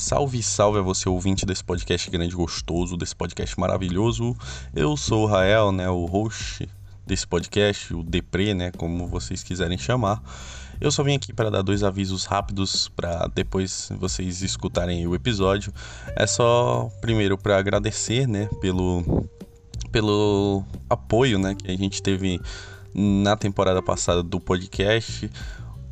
Salve, salve a você ouvinte desse podcast grande gostoso, desse podcast maravilhoso. Eu sou o Rael, né, o host desse podcast, o Depre, né, como vocês quiserem chamar. Eu só vim aqui para dar dois avisos rápidos para depois vocês escutarem o episódio. É só primeiro para agradecer, né, pelo pelo apoio, né, que a gente teve na temporada passada do podcast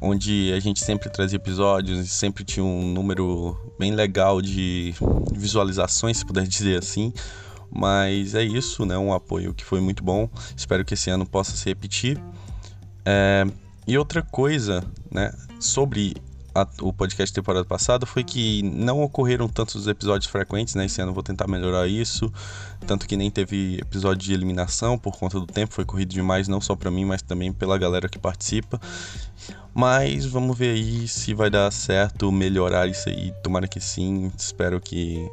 onde a gente sempre trazia episódios e sempre tinha um número bem legal de visualizações, se puder dizer assim. Mas é isso, né? Um apoio que foi muito bom. Espero que esse ano possa se repetir. É... E outra coisa, né? Sobre a, o podcast temporada passada foi que não ocorreram tantos episódios frequentes, né? Esse ano eu vou tentar melhorar isso. Tanto que nem teve episódio de eliminação por conta do tempo, foi corrido demais, não só para mim, mas também pela galera que participa. Mas vamos ver aí se vai dar certo melhorar isso aí. Tomara que sim. Espero que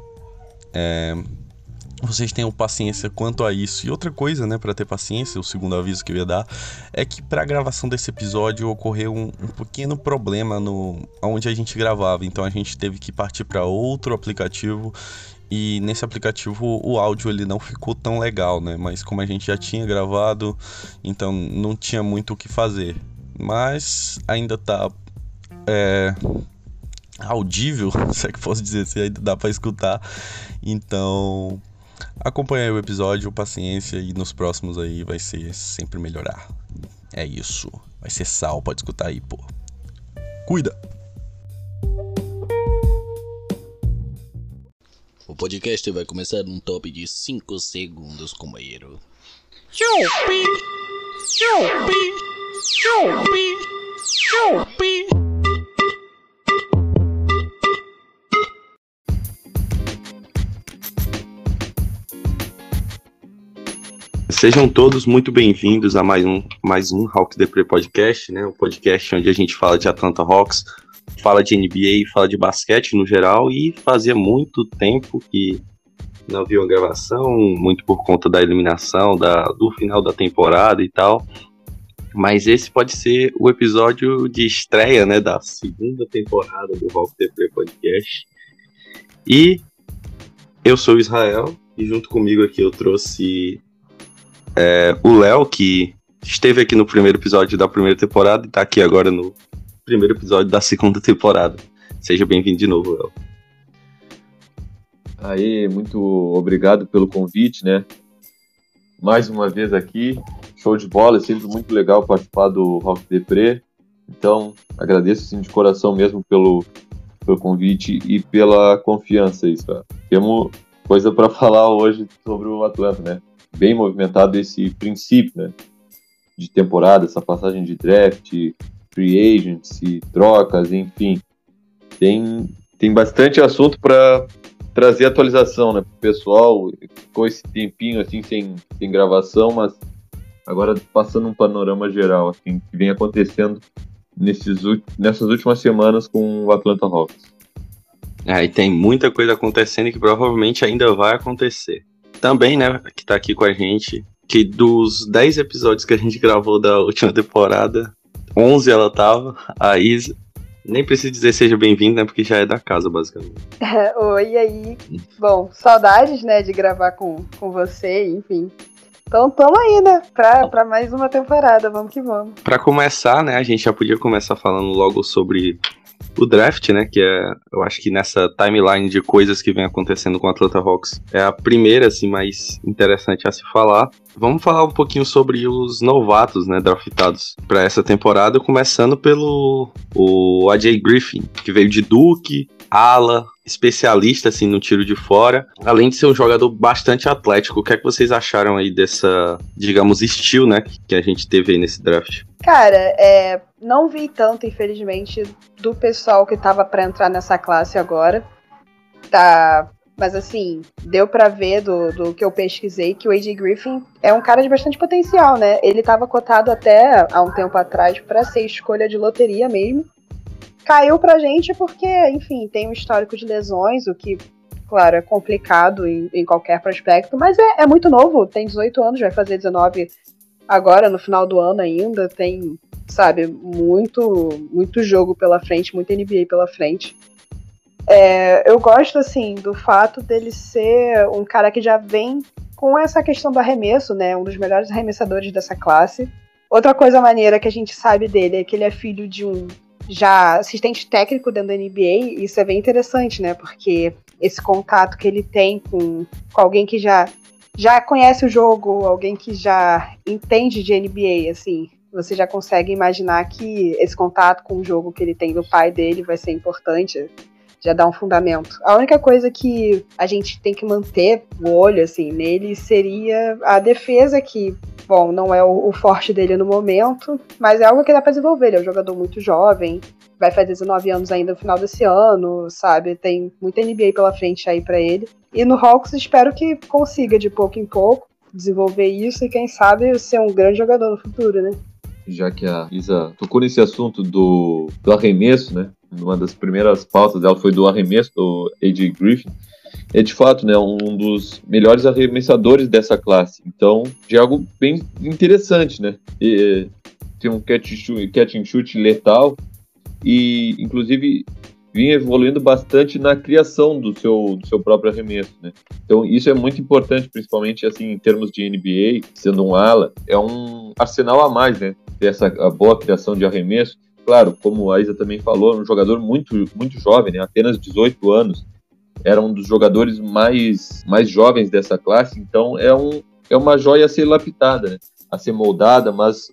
é, vocês tenham paciência quanto a isso. E outra coisa, né, para ter paciência, o segundo aviso que eu ia dar, é que para a gravação desse episódio ocorreu um, um, pequeno problema no onde a gente gravava. Então a gente teve que partir para outro aplicativo e nesse aplicativo o áudio ele não ficou tão legal, né? Mas como a gente já tinha gravado, então não tinha muito o que fazer. Mas ainda tá é, audível, se é que posso dizer assim, ainda dá para escutar. Então Acompanhe o episódio, paciência e nos próximos aí vai ser sempre melhorar. É isso. Vai ser sal, pode escutar aí, pô. Cuida! O podcast vai começar num top de 5 segundos, companheiro. Chupi! Chupi! Sejam todos muito bem-vindos a mais um, mais um Hawks Depre Podcast, né? O podcast onde a gente fala de Atlanta Hawks, fala de NBA, fala de basquete no geral e fazia muito tempo que não havia uma gravação, muito por conta da eliminação, da, do final da temporada e tal. Mas esse pode ser o episódio de estreia, né, da segunda temporada do Hawks Depre Podcast. E eu sou o Israel e junto comigo aqui eu trouxe é, o Léo, que esteve aqui no primeiro episódio da primeira temporada e está aqui agora no primeiro episódio da segunda temporada. Seja bem-vindo de novo, Léo. Aí, muito obrigado pelo convite, né? Mais uma vez aqui, show de bola, é sempre muito legal participar do Rock Depre. Então, agradeço assim, de coração mesmo pelo, pelo convite e pela confiança, isso. Temos coisa para falar hoje sobre o Atlanta, né? bem movimentado esse princípio né, de temporada, essa passagem de draft, free agency, trocas, enfim. Tem, tem bastante assunto para trazer atualização né, para o pessoal. Ficou esse tempinho assim sem, sem gravação, mas agora passando um panorama geral assim, que vem acontecendo nesses, nessas últimas semanas com o Atlanta Hawks. É, e tem muita coisa acontecendo que provavelmente ainda vai acontecer também, né, que tá aqui com a gente, que dos 10 episódios que a gente gravou da última temporada, 11 ela tava, a Isa. Nem preciso dizer seja bem-vindo, né? Porque já é da casa, basicamente. Oi, e aí? Bom, saudades, né, de gravar com, com você, enfim. Então tamo aí, né? Pra, pra mais uma temporada, vamos que vamos. Pra começar, né, a gente já podia começar falando logo sobre o draft, né? Que é, eu acho que nessa timeline de coisas que vem acontecendo com o Atlanta Hawks é a primeira, assim, mais interessante a se falar. Vamos falar um pouquinho sobre os novatos, né, draftados para essa temporada, começando pelo o AJ Griffin, que veio de Duke, ala, especialista assim no tiro de fora, além de ser um jogador bastante atlético. O que é que vocês acharam aí dessa, digamos, estilo, né, que a gente teve aí nesse draft? Cara, é, não vi tanto, infelizmente, do pessoal que tava para entrar nessa classe agora. Tá, mas assim, deu para ver do, do que eu pesquisei que o AJ Griffin é um cara de bastante potencial, né? Ele tava cotado até há um tempo atrás para ser escolha de loteria mesmo. Caiu pra gente porque, enfim, tem um histórico de lesões, o que, claro, é complicado em, em qualquer prospecto, mas é, é muito novo, tem 18 anos, vai fazer 19 agora no final do ano ainda, tem, sabe, muito muito jogo pela frente, muito NBA pela frente. É, eu gosto, assim, do fato dele ser um cara que já vem com essa questão do arremesso, né? Um dos melhores arremessadores dessa classe. Outra coisa maneira que a gente sabe dele é que ele é filho de um já assistente técnico dentro da NBA, isso é bem interessante, né? Porque esse contato que ele tem com, com alguém que já, já conhece o jogo, alguém que já entende de NBA, assim, você já consegue imaginar que esse contato com o jogo que ele tem do pai dele vai ser importante, já dá um fundamento. A única coisa que a gente tem que manter o olho assim nele seria a defesa que bom, não é o, o, forte dele no momento, mas é algo que dá pra desenvolver. Ele é um jogador muito jovem, vai fazer 19 anos ainda no final desse ano, sabe? Tem muita NBA pela frente aí para ele. E no Hawks espero que consiga de pouco em pouco desenvolver isso e quem sabe ser um grande jogador no futuro, né? Já que a Isa tocou nesse assunto do, do arremesso, né? Uma das primeiras pautas dela foi do arremesso do A.J. Griffin é de fato né, um dos melhores arremessadores dessa classe. Então, de algo bem interessante, né? E, tem um catch, catch and shoot letal e, inclusive, vinha evoluindo bastante na criação do seu, do seu próprio arremesso, né? Então, isso é muito importante, principalmente, assim, em termos de NBA, sendo um ala, é um arsenal a mais, né? Ter essa boa criação de arremesso. Claro, como a Isa também falou, um jogador muito, muito jovem, né? Apenas 18 anos era um dos jogadores mais, mais jovens dessa classe, então é, um, é uma joia a ser lapidada, né? a ser moldada, mas,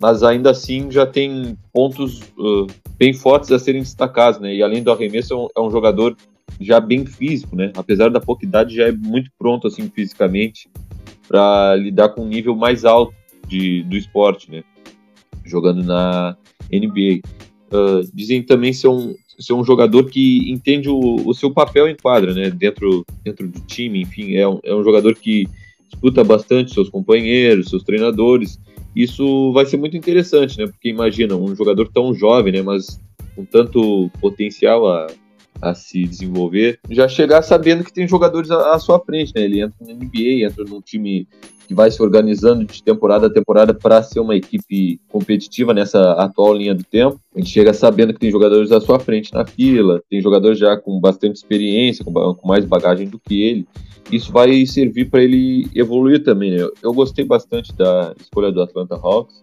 mas ainda assim já tem pontos uh, bem fortes a serem destacados, né? E além do arremesso, é um, é um, jogador já bem físico, né? Apesar da pouca idade, já é muito pronto assim fisicamente para lidar com um nível mais alto de, do esporte, né? Jogando na NBA. Uh, dizem também ser um, ser um jogador que entende o, o seu papel em quadra, né? Dentro, dentro do time, enfim, é um, é um jogador que escuta bastante seus companheiros, seus treinadores. Isso vai ser muito interessante, né? Porque imagina, um jogador tão jovem, né? Mas com tanto potencial a, a se desenvolver, já chegar sabendo que tem jogadores à, à sua frente, né? Ele entra na NBA, entra num time que vai se organizando de temporada a temporada para ser uma equipe competitiva nessa atual linha do tempo. A gente chega sabendo que tem jogadores à sua frente na fila, tem jogadores já com bastante experiência, com, com mais bagagem do que ele. Isso vai servir para ele evoluir também. Né? Eu gostei bastante da escolha do Atlanta Hawks.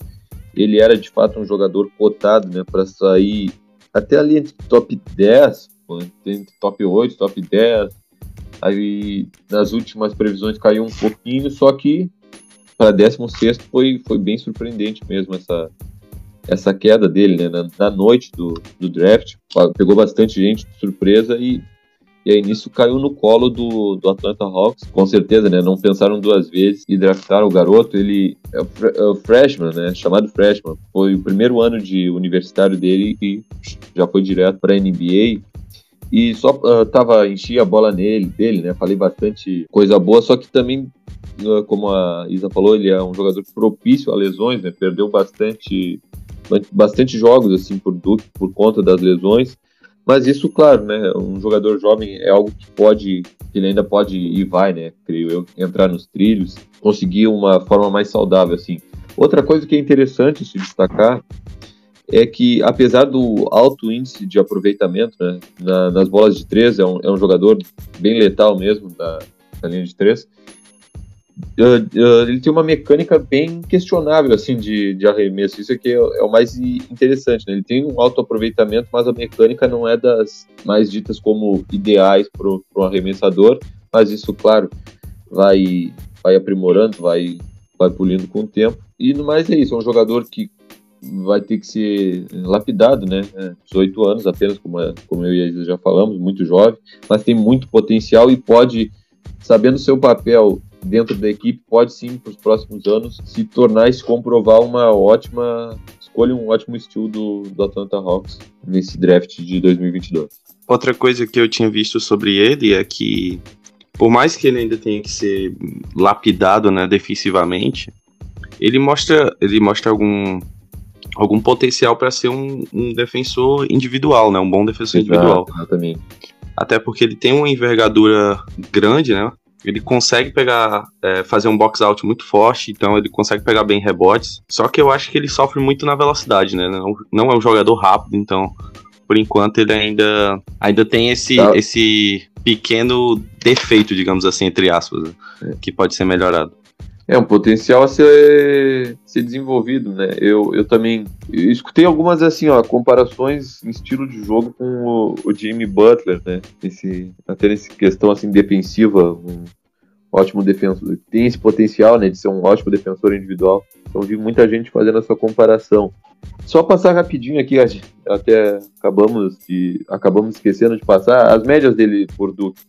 Ele era de fato um jogador cotado né, para sair até ali entre top 10, entre top 8, top 10, Aí nas últimas previsões caiu um pouquinho, só que para 16 foi, foi bem surpreendente mesmo essa, essa queda dele, né? Na, na, noite do, do draft, pegou bastante gente de surpresa e, e aí nisso caiu no colo do, do Atlanta Hawks, com certeza, né? Não pensaram duas vezes e draftaram o garoto. Ele é o, é o freshman, né? Chamado freshman. Foi o primeiro ano de universitário dele e já foi direto para a NBA e só uh, tava enchi a bola nele, dele, né? Falei bastante coisa boa, só que também, uh, como a Isa falou, ele é um jogador propício a lesões, né? Perdeu bastante, bastante jogos assim por Duke por conta das lesões. Mas isso, claro, né? Um jogador jovem é algo que pode, que ele ainda pode e vai, né? Creio eu, entrar nos trilhos, conseguir uma forma mais saudável, assim. Outra coisa que é interessante se destacar é que, apesar do alto índice de aproveitamento né, na, nas bolas de três, é um, é um jogador bem letal mesmo da, da linha de três, uh, uh, ele tem uma mecânica bem questionável assim de, de arremesso. Isso aqui é, é o mais interessante. Né? Ele tem um alto aproveitamento, mas a mecânica não é das mais ditas como ideais para um arremessador. Mas isso, claro, vai, vai aprimorando, vai, vai pulindo com o tempo. E no mais é isso, é um jogador que vai ter que ser lapidado, né? 18 é, anos apenas, como, é, como eu e a Isa já falamos, muito jovem, mas tem muito potencial e pode, sabendo seu papel dentro da equipe, pode sim, para os próximos anos, se tornar e se comprovar uma ótima escolha, um ótimo estilo do, do Atlanta Hawks nesse draft de 2022. Outra coisa que eu tinha visto sobre ele é que, por mais que ele ainda tenha que ser lapidado né, defensivamente, ele mostra, ele mostra algum algum potencial para ser um, um, defensor individual, né? Um bom defensor Exato, individual. Exatamente. Até porque ele tem uma envergadura grande, né? Ele consegue pegar, é, fazer um box out muito forte, então ele consegue pegar bem rebotes. Só que eu acho que ele sofre muito na velocidade, né? Não, não é um jogador rápido, então por enquanto ele ainda, ainda tem esse, Tá. esse pequeno defeito, digamos assim, entre aspas, né, que pode ser melhorado. É um potencial a ser, ser desenvolvido, né? Eu, eu também eu escutei algumas assim, ó, comparações em estilo de jogo com o, o Jimmy Butler, né? Esse, até nessa questão assim defensiva, um ótimo defensor, tem esse potencial, né, de ser um ótimo defensor individual. Então vi muita gente fazendo essa comparação. Só passar rapidinho aqui, até acabamos de acabamos esquecendo de passar as médias dele por Duke.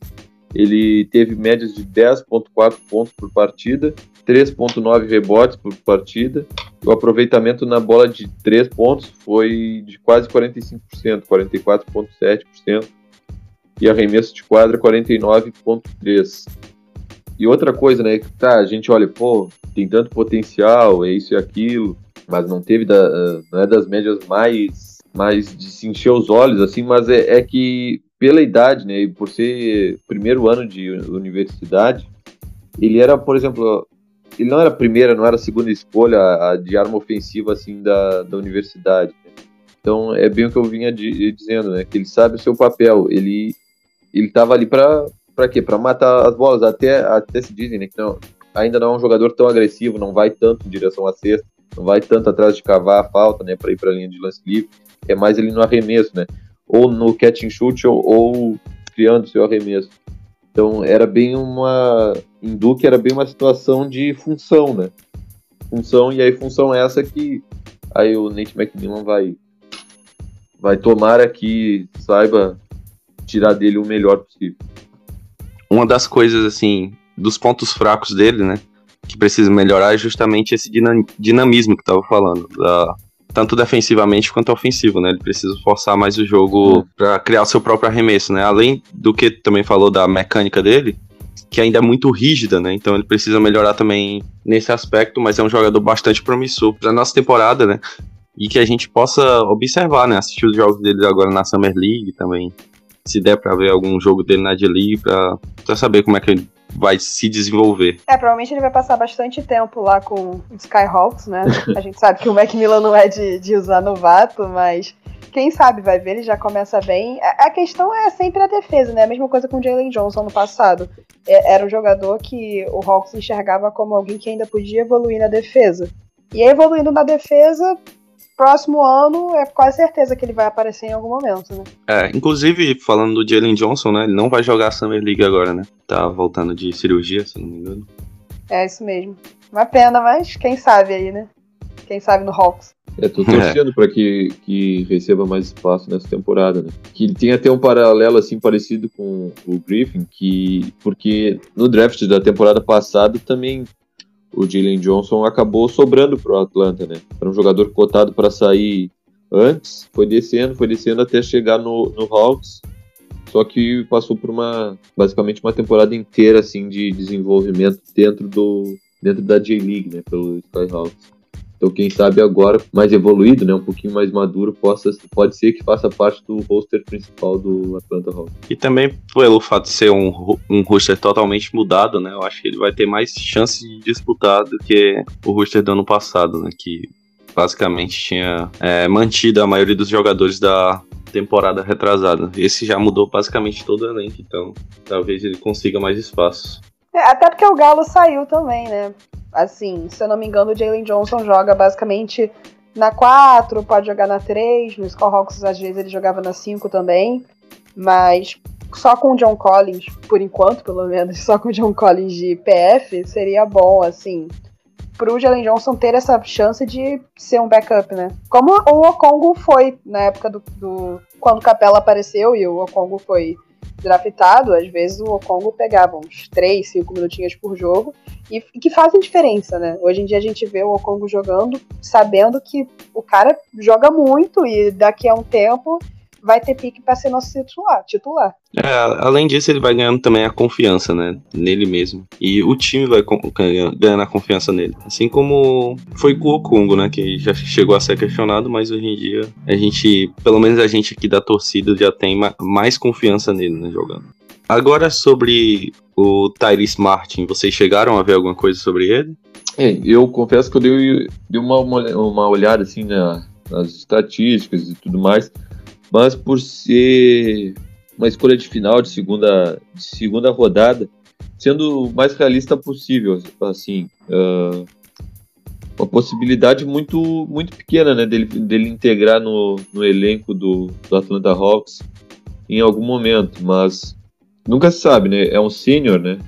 Ele teve médias de 10.4 pontos por partida, 3.9 rebotes por partida. O aproveitamento na bola de 3 pontos foi de quase 45%, 44.7%. E arremesso de quadra 49.3%. E outra coisa, né, que tá, a gente olha, pô, tem tanto potencial, é isso e aquilo, mas não teve da, não é das médias mais mais de se encher os olhos assim, mas é, é que pela idade, né, e por ser primeiro ano de universidade, ele era, por exemplo, ele não era a primeira, não era a segunda escolha de arma ofensiva assim da, da universidade. Então é bem o que eu vinha di- dizendo, né, que ele sabe o seu papel, ele ele tava ali para para quê? Para matar as bolas. Até até se dizem, né, que não, ainda não é um jogador tão agressivo, não vai tanto em direção à cesta, não vai tanto atrás de cavar a falta, né, para ir para a linha de lance livre. É mais ele no arremesso, né? Ou no catch and shoot ou, ou criando seu arremesso. Então era bem uma em Duke era bem uma situação de função, né? Função e aí função essa que aí o Nate McMillan vai vai tomar aqui saiba tirar dele o melhor possível. Uma das coisas, assim, dos pontos fracos dele, né, que precisa melhorar é justamente esse dina- dinamismo que tava falando, da- tanto defensivamente quanto ofensivo, né, ele precisa forçar mais o jogo Hum. pra criar o seu próprio arremesso, né, além do que também falou da mecânica dele, que ainda é muito rígida, né, então ele precisa melhorar também nesse aspecto, mas é um jogador bastante promissor pra nossa temporada, né, e que a gente possa observar, né, assistir os jogos dele agora na Summer League também, se der pra ver algum jogo dele na D-League, pra, pra saber como é que ele vai se desenvolver. É, provavelmente ele vai passar bastante tempo lá com os Skyhawks, né? A gente sabe que o Macmillan não é de, de usar novato, mas quem sabe vai ver, ele já começa bem. A, questão é sempre a defesa, né? A mesma coisa com o Jalen Johnson no passado. É- era um jogador que o Hawks enxergava como alguém que ainda podia evoluir na defesa. E aí, evoluindo na defesa, próximo ano é quase certeza que ele vai aparecer em algum momento, né? É, inclusive, falando do Jalen Johnson, né, ele não vai jogar a Summer League agora, né, tá voltando de cirurgia, se não me engano. É isso mesmo. Uma pena, mas quem sabe aí, né? Quem sabe no Hawks. É, tô torcendo para que, que receba mais espaço nessa temporada, né? Que ele tem até um paralelo assim parecido com o Griffin, que porque no draft da temporada passada também o Jalen Johnson acabou sobrando pro Atlanta, né? Era um jogador cotado para sair antes, foi descendo, foi descendo até chegar no, no Hawks. Só que passou por uma basicamente uma temporada inteira assim de desenvolvimento dentro do dentro da J-League, né, pelo Skyhawks. Então, quem sabe agora, mais evoluído, né, um pouquinho mais maduro, possa, pode ser que faça parte do roster principal do Atlanta Hawks. E também pelo fato de ser um, um roster totalmente mudado, né, eu acho que ele vai ter mais chance de disputar do que o roster do ano passado, né, que basicamente tinha é, mantido a maioria dos jogadores da temporada retrasada. Esse já mudou basicamente todo o elenco, então talvez ele consiga mais espaço. É, até porque o Galo saiu também, né? Assim, se eu não me engano, o Jalen Johnson joga basicamente na 4, pode jogar na 3, no Skullhawks às vezes ele jogava na 5 também, mas só com o John Collins, por enquanto pelo menos, só com o John Collins de PF seria bom, assim, pro Jalen Johnson ter essa chance de ser um backup, né? Como o Okongo foi na época do, do quando o Capela apareceu e o Okongo foi draftado, às vezes o Okongo pegava uns 3, 5 minutinhos por jogo e, e que fazem diferença, né? Hoje em dia a gente vê o Okongo jogando, sabendo que o cara joga muito e daqui a um tempo vai ter pique para ser nosso titular. titular. É, além disso, ele vai ganhando também a confiança, né? Nele mesmo. E o time vai ganhando a confiança nele. Assim como foi com o Okongo, né? Que já chegou a ser questionado, mas hoje em dia a gente, pelo menos a gente aqui da torcida, já tem ma- mais confiança nele, né? Jogando. Agora sobre o Tyrese Martin, vocês chegaram a ver alguma coisa sobre ele? É, eu confesso que eu dei, dei uma, uma, uma olhada assim na- nas estatísticas e tudo mais. Mas por ser uma escolha de final de segunda, de segunda rodada, sendo o mais realista possível, assim, uh, uma possibilidade muito muito pequena, né, dele, dele integrar no, no elenco do, do Atlanta Hawks em algum momento, mas nunca se sabe, né, é um sênior, né,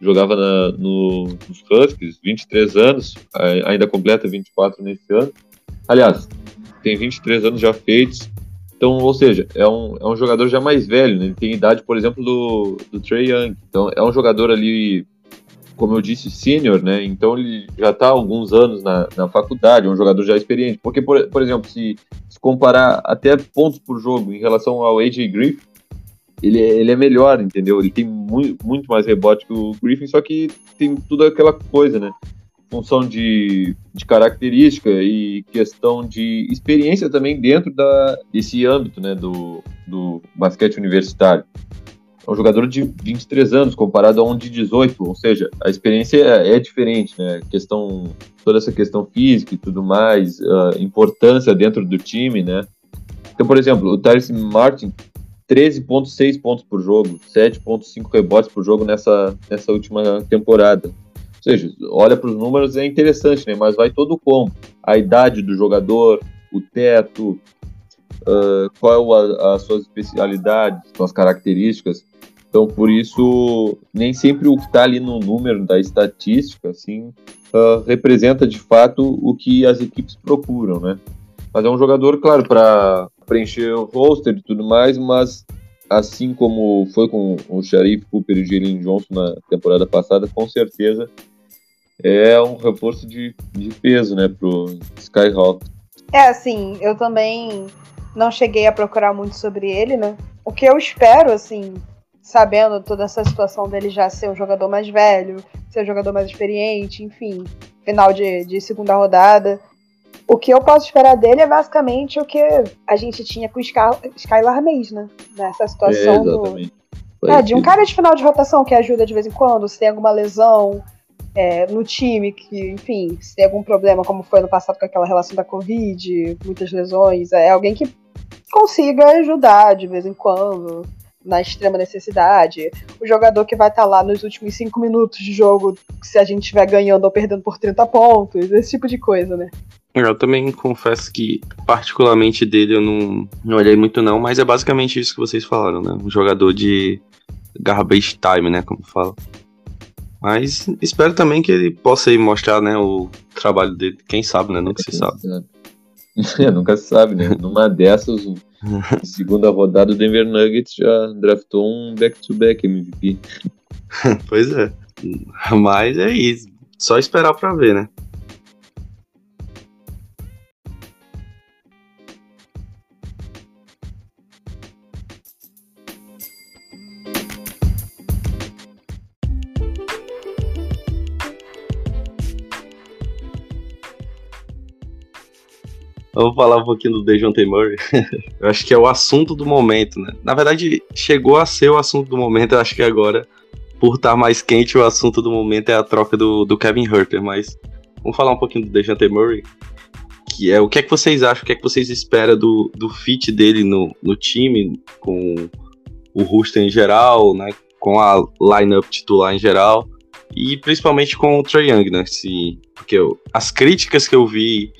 jogava na, no, nos Huskies, 23 anos, ainda completa 24 nesse ano, aliás, tem 23 anos já feitos, então, ou seja, é um, é um jogador já mais velho, né? ele tem idade, por exemplo, do, do Trey Young. Então, é um jogador ali, como eu disse, sênior, né? Então, ele já está alguns anos na, na faculdade, é um jogador já experiente. Porque, por, por exemplo, se, se comparar até pontos por jogo em relação ao AJ Griffin, ele é, ele é melhor, entendeu? Ele tem muito, muito mais rebote que o Griffin, só que tem tudo aquela coisa, né? Função de, de característica e questão de experiência também dentro da, desse âmbito né, do, do basquete universitário. É um jogador de 23 anos comparado a um de 18, ou seja, a experiência é, é diferente, né? Questão, toda essa questão física e tudo mais, importância dentro do time, né? Então, por exemplo, o Tyrese Martin 13.6 pontos por jogo, 7.5 rebotes por jogo nessa, nessa última temporada. Ou seja, olha para os números, é interessante, né? Mas vai todo como. A idade do jogador, o teto, uh, qual a, as suas especialidades, suas características. Então, por isso, nem sempre o que está ali no número da estatística, assim, uh, representa de fato o que as equipes procuram, né? Mas é um jogador, claro, para preencher o roster e tudo mais, mas assim como foi com o Sharif Cooper e o Jalen Johnson na temporada passada, com certeza é um reforço de, de peso, né, pro Skyhawk. É, assim, eu também não cheguei a procurar muito sobre ele, né? O que eu espero, assim, sabendo toda essa situação dele já ser um jogador mais velho, ser um jogador mais experiente, enfim, final de, de segunda rodada. O que eu posso esperar dele é basicamente o que a gente tinha com o Skylar Mays, né? Nessa situação é, exatamente. do. É, de um cara de final de rotação que ajuda de vez em quando, se tem alguma lesão, é, no time, que, enfim, se tem algum problema, como foi no passado com aquela relação da Covid, muitas lesões, é alguém que consiga ajudar de vez em quando, na extrema necessidade. O jogador que vai estar tá lá nos últimos cinco minutos de jogo, se a gente estiver ganhando ou perdendo por 30 pontos, esse tipo de coisa, né? Eu também confesso que, particularmente dele, eu não, não olhei muito não, mas é basicamente isso que vocês falaram, né? Um jogador de garbage time, né, como fala. Mas espero também que ele possa ir mostrar, né, o trabalho dele. Quem sabe, né? Nunca se sabe. É, nunca se sabe, né? Numa dessas, segunda rodada, o Denver Nuggets já draftou um back-to-back -back MVP. pois é. Mas é isso. Só esperar pra ver, né? Vou falar um pouquinho do Dejounte Murray. eu acho que é o assunto do momento, né? Na verdade, chegou a ser o assunto do momento. Eu acho que agora, por estar mais quente, o assunto do momento é a troca do, do Kevin Herter. Mas vamos falar um pouquinho do Dejounte Murray. Que é o que é que vocês acham? O que é que vocês esperam do, do fit dele no, no time, com o roster em geral, né? Com a lineup titular em geral e principalmente com o Trae Young, né? Se, porque eu, as críticas que eu vi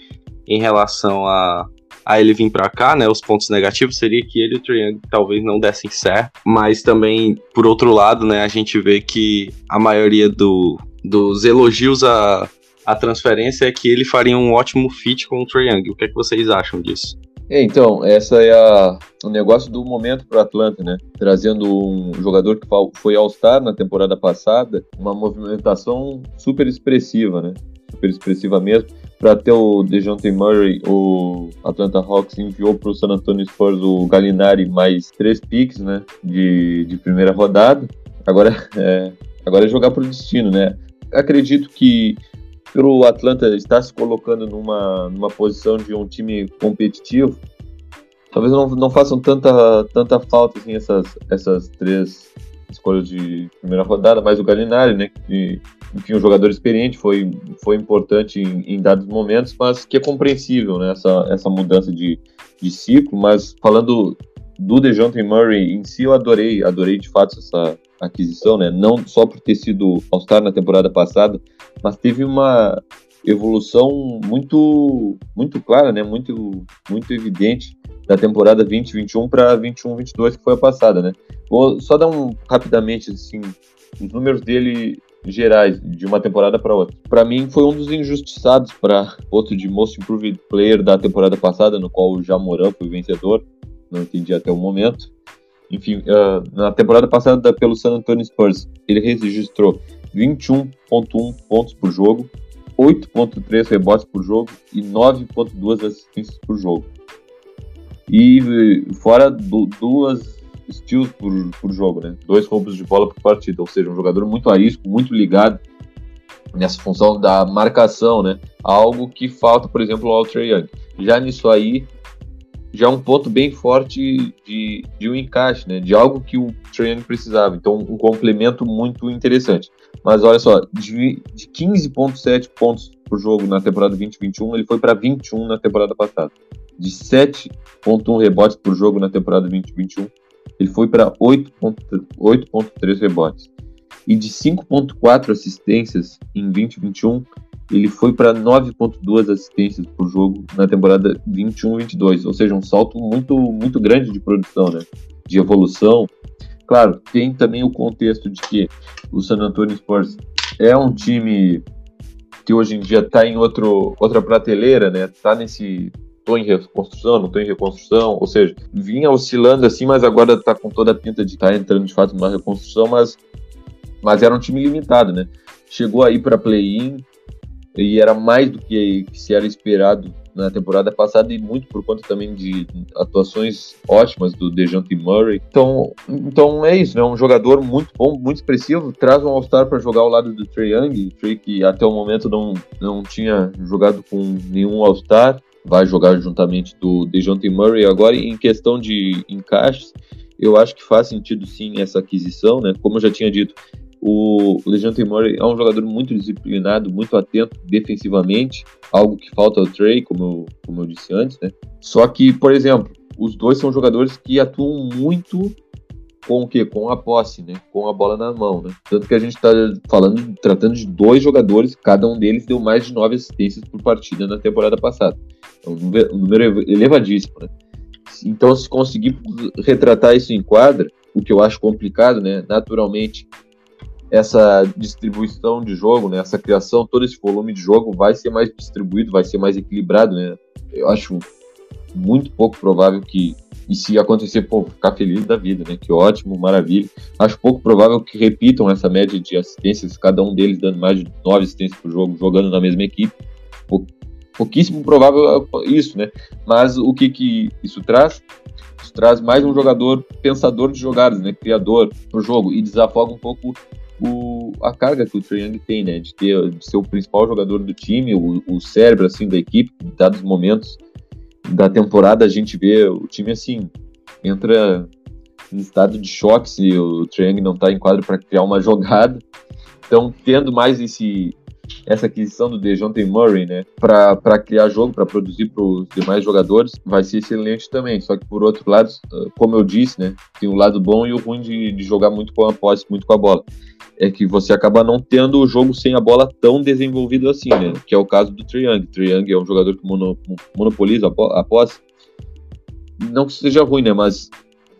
em relação a, a ele vir para cá, né? Os pontos negativos seria que ele e o Trae talvez não dessem certo, mas também, por outro lado, né, a gente vê que a maioria do, dos elogios à, à transferência é que ele faria um ótimo fit com o Trae. O que é que vocês acham disso? É, então, essa é a, o negócio do momento para Atlanta, né? Trazendo um jogador que foi All-Star na temporada passada, uma movimentação super expressiva, né? Super expressiva mesmo para ter o DeJounte Murray, o Atlanta Hawks enviou para o San Antonio Spurs o Gallinari mais três picks, né, de, de primeira rodada. Agora é, agora é jogar para o destino, né? Acredito que pelo Atlanta estar se colocando numa, numa posição de um time competitivo, talvez não, não façam tanta, tanta falta assim, essas, essas três escolhas de primeira rodada, mas o Gallinari, né, que enfim, um jogador experiente, foi, foi importante em, em, dados momentos, mas que é compreensível, né, essa, essa mudança de, de ciclo, mas falando do DeJounte Murray em si, eu adorei, adorei de fato essa aquisição, né? Não só por ter sido All-Star na temporada passada, mas teve uma evolução muito muito clara, né? Muito muito evidente da temporada 2021 para 21-22 que foi a passada, né? Vou só dar um rapidamente assim os números dele gerais de uma temporada para outra. Para mim foi um dos injustiçados para outro de Most Improved Player da temporada passada, no qual o Jamoran foi vencedor. Não entendi até o momento. Enfim, uh, na temporada passada pelo San Antonio Spurs, ele registrou 21.1 pontos por jogo, 8.3 rebotes por jogo e 9.2 assistências por jogo. E fora do, duas steals por, por jogo, né? Dois roubos de bola por partida, ou seja, um jogador muito arisco, muito ligado nessa função da marcação, né? Algo que falta, por exemplo, ao Trey Young. Já nisso aí, já é um ponto bem forte de, de um encaixe, né? De algo que o Trey Young precisava. Então, um complemento muito interessante. Mas olha só, de 15.7 pontos por jogo na temporada 2021, ele foi para 21 na temporada passada. De 7.1 rebotes por jogo na temporada 2021, ele foi para 8,3 rebotes. E de 5,4 assistências em 2021, ele foi para 9,2 assistências por jogo na temporada 21-22. Ou seja, um salto muito, muito grande de produção, né? de evolução. Claro, tem também o contexto de que o San Antonio Spurs é um time que hoje em dia está em outro, outra prateleira, né? Está nesse estou em reconstrução, não estou em reconstrução, ou seja, vinha oscilando assim, mas agora está com toda a pinta de estar tá entrando de fato numa reconstrução, mas, mas era um time limitado, né? Chegou aí para play-in e era mais do que, que se era esperado na temporada passada e muito por conta também de atuações ótimas do DeJounte Murray. Então, então é isso, né? Um jogador muito bom, muito expressivo, traz um All-Star para jogar ao lado do Trey Young, Trey que até o momento não, não tinha jogado com nenhum All-Star vai jogar juntamente do DeJounte Murray. Agora, em questão de encaixes, eu acho que faz sentido sim essa aquisição, né? Como eu já tinha dito, o, DeJounte Murray é um jogador muito disciplinado, muito atento defensivamente, algo que falta ao Trey, como eu, como eu disse antes, né? Só que, por exemplo, os dois são jogadores que atuam muito com o quê? Com a posse, né? Com a bola na mão, né? Tanto que a gente está falando, tratando de dois jogadores, cada um deles deu mais de nove assistências por partida na temporada passada. É um número, um número elevadíssimo, né? Então, se conseguir retratar isso em quadra, o que eu acho complicado, né? Naturalmente, essa distribuição de jogo, né? Essa criação, todo esse volume de jogo vai ser mais distribuído, vai ser mais equilibrado, né? Eu acho muito pouco provável que e se acontecer, pô, ficar feliz da vida, né? Que ótimo, maravilha. Acho pouco provável que repitam essa média de assistências, cada um deles dando mais de nove assistências por jogo, jogando na mesma equipe. Pou, pouquíssimo provável isso, né? Mas o que que isso traz? Isso traz mais um jogador pensador de jogadas, né? Criador pro jogo e desafoga um pouco o, a carga que o Trae tem, né? De, ter, de ser o principal jogador do time, o, o cérebro, assim, da equipe, em dados momentos da temporada a gente vê o time assim, entra em estado de choque se o Triang não está em quadro para criar uma jogada. Então, tendo mais esse essa aquisição do DeJounte Murray, né, para criar jogo, para produzir para os demais jogadores, vai ser excelente também. Só que por outro lado, como eu disse, né, tem o lado bom e o ruim de, de jogar muito com a posse, muito com a bola é que você acaba não tendo o jogo sem a bola tão desenvolvido assim, né? Que é o caso do Triang. Triang é um jogador que mono, monopoliza a posse. Não que seja ruim, né? Mas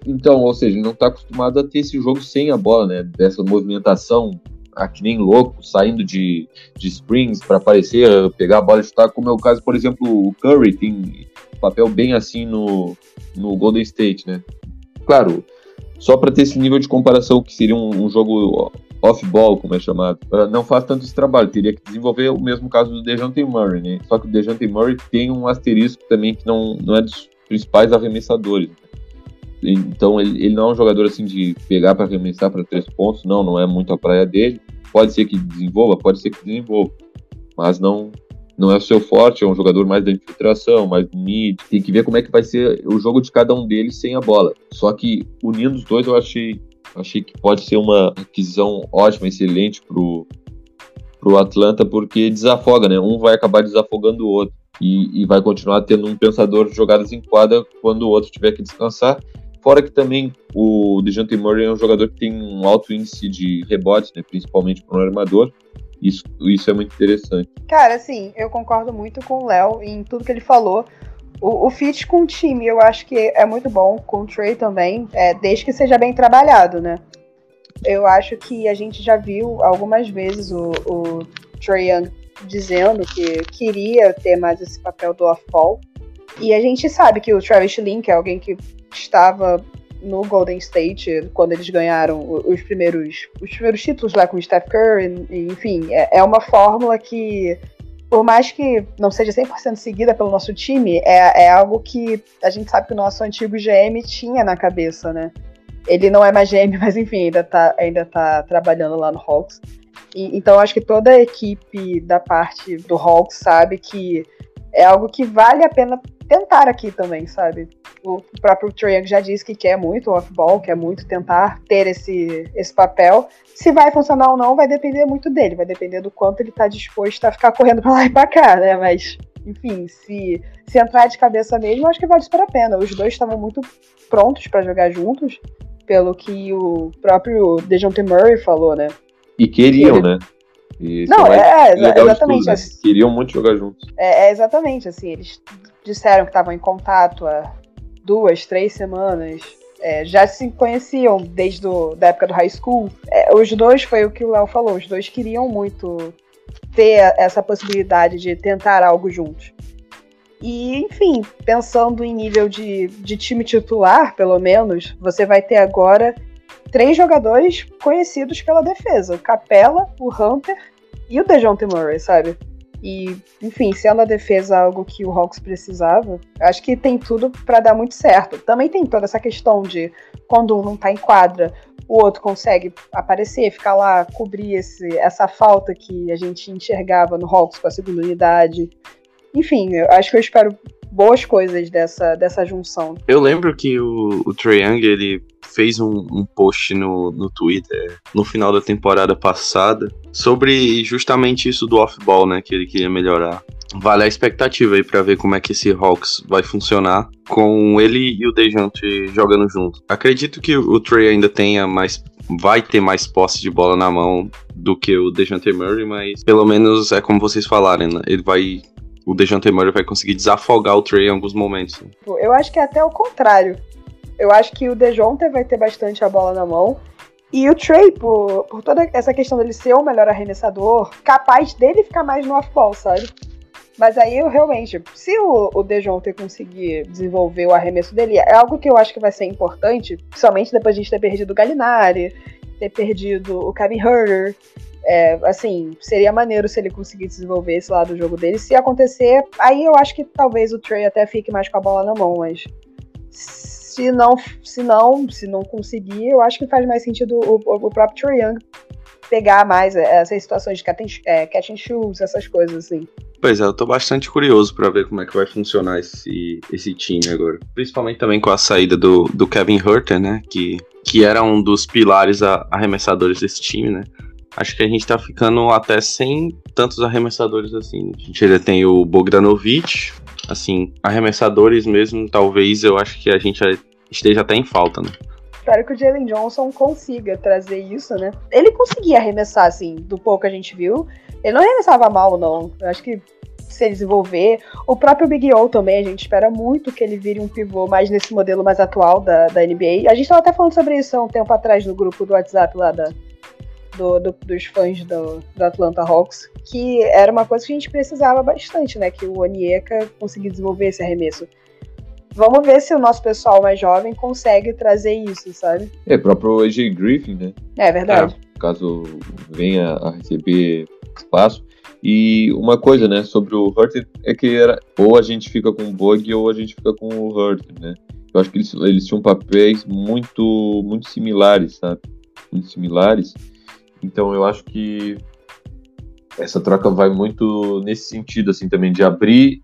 então, ou seja, ele não está acostumado a ter esse jogo sem a bola, né? Dessa movimentação aqui nem louco, saindo de, de springs para aparecer, pegar a bola e chutar, como é o caso, por exemplo, o Curry tem papel bem assim no, no Golden State, né? Claro, só para ter esse nível de comparação que seria um, um jogo off-ball, como é chamado, uh, não faz tanto esse trabalho. Teria que desenvolver o mesmo caso do Dejante Murray, né? Só que o Dejante Murray tem um asterisco também que não, não é dos principais arremessadores. Então ele, ele não é um jogador assim de pegar para arremessar para três pontos, não, não é muito a praia dele. Pode ser que desenvolva, pode ser que desenvolva, mas não não é o seu forte, é um jogador mais da infiltração, mais do mid. Tem que ver como é que vai ser o jogo de cada um deles sem a bola. Só que unindo os dois eu achei Achei que pode ser uma aquisição ótima, excelente pro, pro Atlanta, porque desafoga, né? Um vai acabar desafogando o outro. e, e vai continuar tendo um pensador de jogadas em quadra quando o outro tiver que descansar. Fora que também o DeJounte Murray é um jogador que tem um alto índice de rebotes, né, principalmente para um armador. Isso, isso é muito interessante. Cara, assim, eu concordo muito com o Léo em tudo que ele falou. O, o fit com o time eu acho que é muito bom, com o Trey também, é, desde que seja bem trabalhado, né? Eu acho que a gente já viu algumas vezes o, o Trey Young dizendo que queria ter mais esse papel do off-ball. E a gente sabe que o Travis Link é alguém que estava no Golden State quando eles ganharam os primeiros, os primeiros títulos lá com o Steph Curry, enfim, é, é uma fórmula que por mais que não seja 100% seguida pelo nosso time, é, é algo que a gente sabe que o nosso antigo GM tinha na cabeça, né? Ele não é mais GM, mas enfim, ainda tá, ainda tá trabalhando lá no Hawks. E, então acho que toda a equipe da parte do Hawks sabe que é algo que vale a pena tentar aqui também, sabe? O próprio Trae já disse que quer muito off-ball, quer muito tentar ter esse, esse papel. Se vai funcionar ou não, vai depender muito dele, vai depender do quanto ele está disposto a ficar correndo para lá e para cá, né? Mas, enfim, se, se entrar de cabeça mesmo, acho que vale super a pena. Os dois estavam muito prontos para jogar juntos, pelo que o próprio DeJounte Murray falou, né? E queriam, ele... né? E não, é, é exatamente. Tudo, né? Queriam muito jogar juntos. É, é, exatamente, assim, eles disseram que estavam em contato há duas, três semanas. É, já se conheciam desde a da época do high school. É, os dois, foi o que o Léo falou, os dois queriam muito ter essa possibilidade de tentar algo juntos. E, enfim, pensando em nível de, de time titular, pelo menos, você vai ter agora três jogadores conhecidos pela defesa: o Capela, o Hunter e o DeJounte Murray, sabe? E, enfim, sendo a defesa algo que o Hawks precisava, acho que tem tudo para dar muito certo. Também tem toda essa questão de quando um não tá em quadra, o outro consegue aparecer, ficar lá, cobrir esse, essa falta que a gente enxergava no Hawks com a segunda unidade. Enfim, acho que eu espero boas coisas dessa, dessa junção. Eu lembro que o, o Trae Young, ele fez um, um, post no, no Twitter no final da temporada passada sobre justamente isso do off-ball, né, que ele queria melhorar. Vale a expectativa aí para ver como é que esse Hawks vai funcionar com ele e o Dejante jogando junto. Acredito que o Trey ainda tenha mais vai ter mais posse de bola na mão do que o Dejante Murray, mas pelo menos é como vocês falaram, né? ele vai o Dejante Murray vai conseguir desafogar o Trey em alguns momentos. Né? Eu acho que é até o contrário. Eu acho que o Dejounte vai ter bastante a bola na mão. E o Trey, por, por toda essa questão dele ser o melhor arremessador, capaz dele ficar mais no off-ball, sabe? Mas aí eu realmente, se o, o Dejounte conseguir desenvolver o arremesso dele, é algo que eu acho que vai ser importante, principalmente depois de a gente ter perdido o Galinari, ter perdido o Kevin Herter, é, assim, seria maneiro se ele conseguir desenvolver esse lado do jogo dele. Se acontecer, aí eu acho que talvez o Trey até fique mais com a bola na mão, mas se não, se não, se não conseguir, eu acho que faz mais sentido o, o próprio Trey Young pegar mais é, essas situações de catch, é, catch and shoes, essas coisas assim. Pois é, eu tô bastante curioso para ver como é que vai funcionar esse, esse time agora. Principalmente também com a saída do, do Kevin Herter, né? Que, que era um dos pilares arremessadores desse time, né? Acho que a gente tá ficando até sem tantos arremessadores assim. A gente ainda tem o Bogdanovic, assim, arremessadores mesmo, talvez eu acho que a gente esteja até em falta, né? Espero que o Jalen Johnson consiga trazer isso, né? Ele conseguia arremessar, assim, do pouco que a gente viu. Ele não arremessava mal, não. Eu acho que se desenvolver. O próprio Big O também, a gente espera muito que ele vire um pivô mais nesse modelo mais atual da, da NBA. A gente estava até falando sobre isso há um tempo atrás no grupo do WhatsApp lá da, do, do, dos fãs do, do, Atlanta Hawks, que era uma coisa que a gente precisava bastante, né? Que o Onieka conseguisse desenvolver esse arremesso. Vamos ver se o nosso pessoal mais jovem consegue trazer isso, sabe? É, próprio AJ Griffin, né? É verdade. É, caso venha a receber espaço. E uma coisa, né, sobre o Hurt é que era ou a gente fica com o Bug ou a gente fica com o Hurt, né? Eu acho que eles, eles tinham papéis muito, muito similares, sabe? Muito similares. Então eu acho que essa troca vai muito nesse sentido, assim, também, de abrir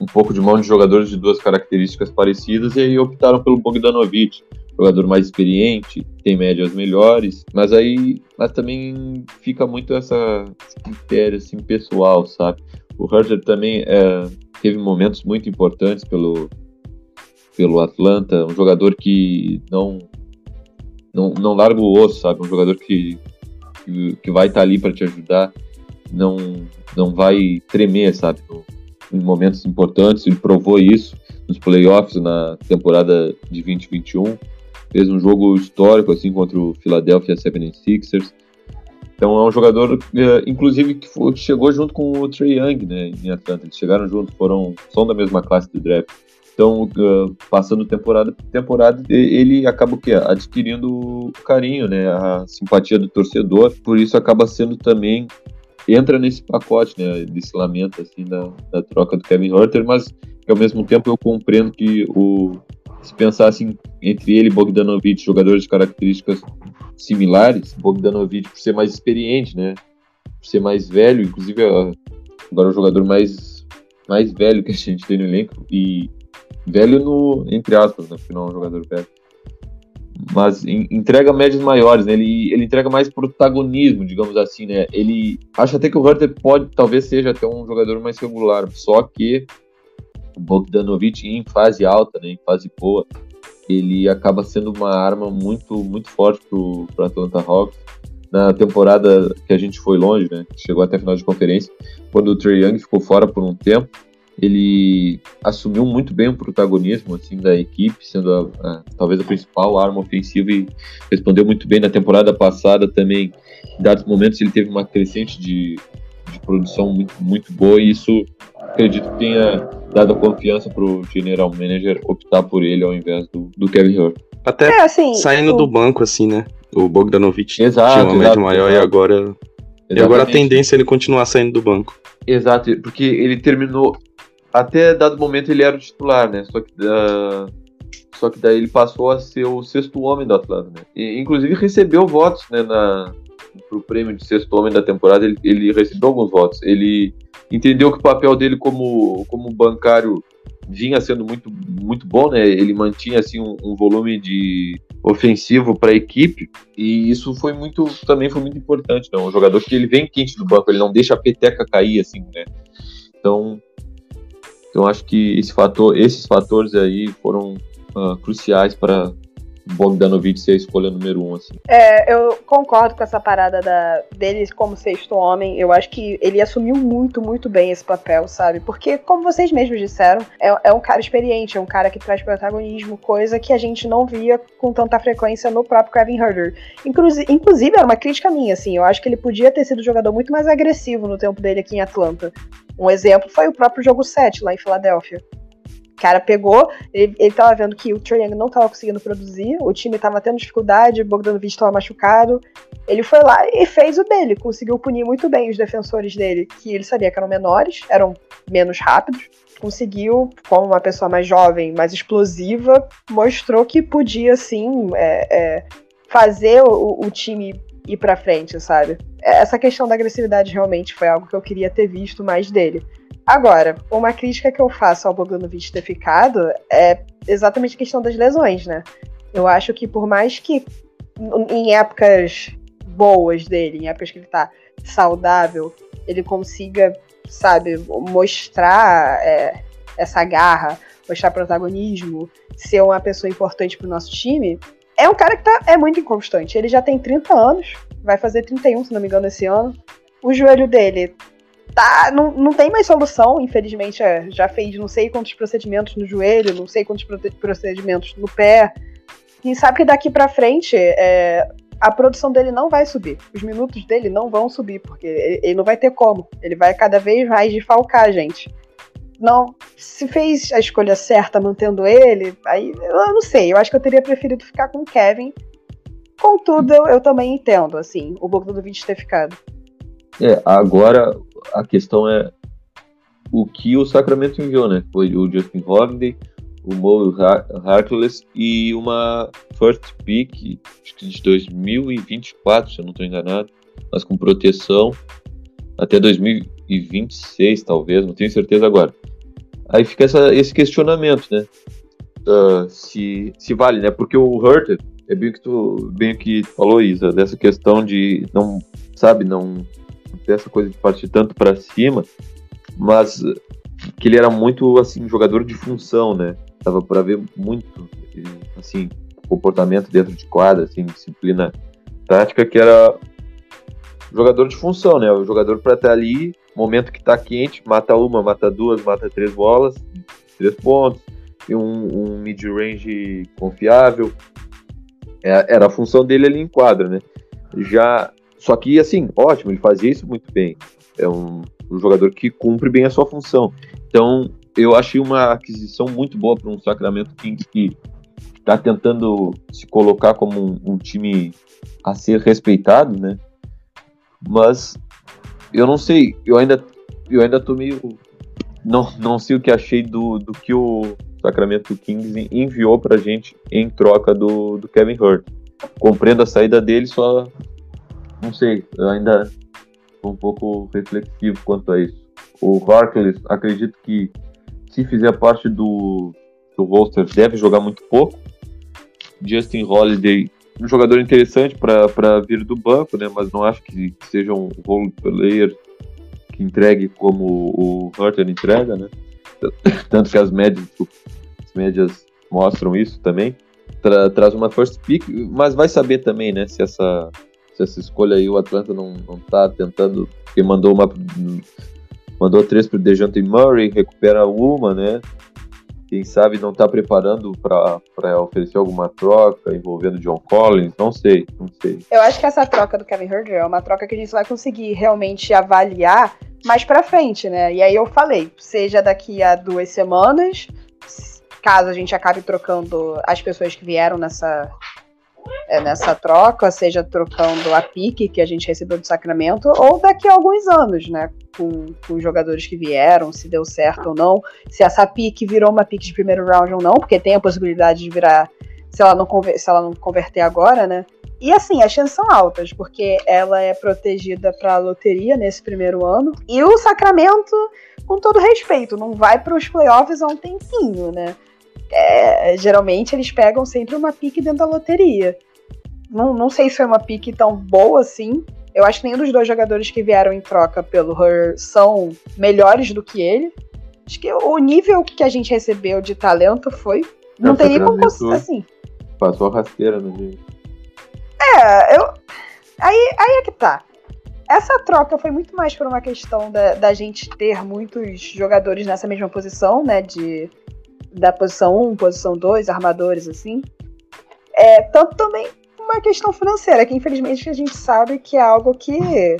um pouco de mão de jogadores de duas características parecidas e aí optaram pelo Bogdanovic, jogador mais experiente, tem médias melhores, mas aí mas também fica muito essa critério assim pessoal, sabe? O Herter também é, teve momentos muito importantes pelo, pelo Atlanta, um jogador que não, não, não larga o osso, sabe? Um jogador que, que, vai estar ali para te ajudar, não, não vai tremer, sabe? No, em momentos importantes, ele provou isso nos playoffs na temporada de 2021. Fez um jogo histórico assim contra o Philadelphia 76ers. Então é um jogador, eh, inclusive, que, chegou junto com o Trey Young, né, em Atlanta. Eles chegaram junto, foram são da mesma classe do draft. Então, uh, passando temporada por temporada, ele acaba o quê? adquirindo o carinho, né, a simpatia do torcedor. Por isso acaba sendo também entra nesse pacote, né, desse lamento assim da, da troca do Kevin Herter, mas ao mesmo tempo eu compreendo que o se pensassem entre ele e Bogdanovic, jogadores de características similares, Bogdanovic por ser mais experiente, né, por ser mais velho, inclusive agora é o jogador mais mais velho que a gente tem no elenco e velho no entre aspas, né, porque não é um jogador velho mas em, entrega médias maiores, né? Ele, ele entrega mais protagonismo, digamos assim, né? Ele acho até que o Herter pode, talvez seja até um jogador mais regular, só que o Bogdanovic em fase alta, né? Em fase boa, ele acaba sendo uma arma muito muito forte pro, pro Atlanta Hawks na temporada que a gente foi longe, né? Chegou até a final de conferência, quando o Trey Young ficou fora por um tempo ele assumiu muito bem o protagonismo assim da equipe, sendo a, a, talvez a principal arma ofensiva e respondeu muito bem na temporada passada também. Em dados momentos ele teve uma crescente de, de produção muito, muito boa e isso acredito que tenha dado a confiança para o general manager optar por ele ao invés do, do Kevin Hurt. Até é, assim, saindo o... do banco assim, né? O Bogdanovich exato, tinha uma média maior exato. e agora Exatamente. e agora a tendência é ele continuar saindo do banco. Exato, porque ele terminou até dado momento ele era o titular, né? Só que, uh, só que daí ele passou a ser o sexto homem do Atlanta, né? E, inclusive recebeu votos, né? Na, pro prêmio de sexto homem da temporada, ele, ele recebeu alguns votos. Ele entendeu que o papel dele como, como bancário vinha sendo muito, muito bom, né? Ele mantinha assim um, um volume de ofensivo para a equipe e isso foi muito também foi muito importante, né? Um jogador que ele vem quente do banco, ele não deixa a peteca cair assim, né? Então então acho que esse fator, esses fatores aí foram uh, cruciais para Bogdanovic ser a escolha número um, assim. É, eu concordo com essa parada da, dele como sexto homem. Eu acho que ele assumiu muito, muito bem esse papel, sabe? Porque, como vocês mesmos disseram, é, é um cara experiente, é um cara que traz protagonismo, coisa que a gente não via com tanta frequência no próprio Kevin Herter. Inclusive, inclusive, era uma crítica minha, assim. Eu acho que ele podia ter sido um jogador muito mais agressivo no tempo dele aqui em Atlanta. Um exemplo foi o próprio jogo 7 lá em Filadélfia. Cara pegou, ele, ele tava vendo que o Trae Young não tava conseguindo produzir, o time tava tendo dificuldade, o Bogdanovich tava machucado. Ele foi lá e fez o dele, conseguiu punir muito bem os defensores dele, que ele sabia que eram menores, eram menos rápidos. Conseguiu, como uma pessoa mais jovem, mais explosiva, mostrou que podia sim é, é, fazer o, o time ir para frente, sabe? Essa questão da agressividade realmente foi algo que eu queria ter visto mais dele. Agora, uma crítica que eu faço ao Bogdanovic ter ficado é exatamente a questão das lesões, né? Eu acho que por mais que em épocas boas dele, em épocas que ele tá saudável, ele consiga, sabe, mostrar é, essa garra, mostrar protagonismo, ser uma pessoa importante pro nosso time, é um cara que tá, é muito inconstante. Ele já tem 30 anos, vai fazer 31, se não me engano, esse ano. O joelho dele tá, não, não tem mais solução, infelizmente. É, já fez não sei quantos procedimentos no joelho, não sei quantos procedimentos no pé. E sabe que daqui para frente é, a produção dele não vai subir. Os minutos dele não vão subir, porque ele, ele não vai ter como. Ele vai cada vez mais desfalcar a gente não se fez a escolha certa mantendo ele, aí eu não sei, eu acho que eu teria preferido ficar com o Kevin. Contudo, eu, eu também entendo, assim, o Bogdanovich ter ficado. É, agora a questão é o que o Sacramento enviou, né? Foi o Justin Holiday, o Mo Harkless e uma first pick, acho que de 2024, se eu não estou enganado, mas com proteção até 2026, talvez, não tenho certeza agora. Aí fica essa, esse questionamento, né? Uh, se, se vale, né? Porque o Hurter, é bem que tu bem que falou, Isa, dessa questão de não, sabe, não ter essa coisa de partir tanto para cima, mas que ele era muito assim jogador de função, né? Tava para ver muito assim comportamento dentro de quadra, assim disciplina tática que era jogador de função, né? O jogador para estar ali, momento que tá quente, mata uma, mata duas, mata três bolas, três pontos, e um, um mid-range confiável. É, era a função dele ali em quadra, né? Já, só que assim, ótimo, ele fazia isso muito bem. É um, um jogador que cumpre bem a sua função. Então, eu achei uma aquisição muito boa para um Sacramento Kings que está tentando se colocar como um, um, time a ser respeitado, né? Mas eu não sei, eu ainda eu ainda tô meio não, não sei o que achei do, do que o Sacramento Kings enviou pra gente em troca do, do Kevin Hurt. Compreendo a saída dele, só não sei, eu ainda tô um pouco reflexivo quanto a isso. O Harkless, acredito que se fizer parte do, do roster, deve jogar muito pouco. Justin Holiday, um jogador interessante para vir do banco, né? Mas não acho que seja um role player que entregue como o Hurter entrega, né? Tanto que as médias, as médias mostram isso também. Tra traz uma first pick, mas vai saber também, né? Se essa, se essa escolha aí o Atlanta não, não tá tentando. Porque mandou uma. Mandou três pro DeJounte Murray, recupera uma, né? Quem sabe não tá preparando para oferecer alguma troca envolvendo John Collins, não sei, não sei. Eu acho que essa troca do Kevin Herder é uma troca que a gente vai conseguir realmente avaliar mais para frente, né? E aí eu falei, seja daqui a duas semanas, caso a gente acabe trocando as pessoas que vieram nessa é, nessa troca, seja trocando a pique que a gente recebeu do Sacramento, ou daqui a alguns anos, né? Com, com os jogadores que vieram, se deu certo ou não, se essa pique virou uma pique de primeiro round ou não, porque tem a possibilidade de virar, se ela não, se ela não converter agora, né? E assim, as chances são altas, porque ela é protegida para a loteria nesse primeiro ano. E o Sacramento, com todo respeito, não vai para os playoffs há um tempinho, né? É, geralmente eles pegam sempre uma pique dentro da loteria. Não, não sei se foi uma pique tão boa assim. Eu acho que nenhum dos dois jogadores que vieram em troca pelo Her são melhores do que ele. Acho que o nível que a gente recebeu de talento foi. Não tem nem como assim. Passou a rasteira no dia. É, eu. Aí, aí é que tá. Essa troca foi muito mais por uma questão da, da gente ter muitos jogadores nessa mesma posição, né? De, da posição 1, posição 2, armadores, assim. É, tanto também uma questão financeira, que infelizmente a gente sabe que é algo que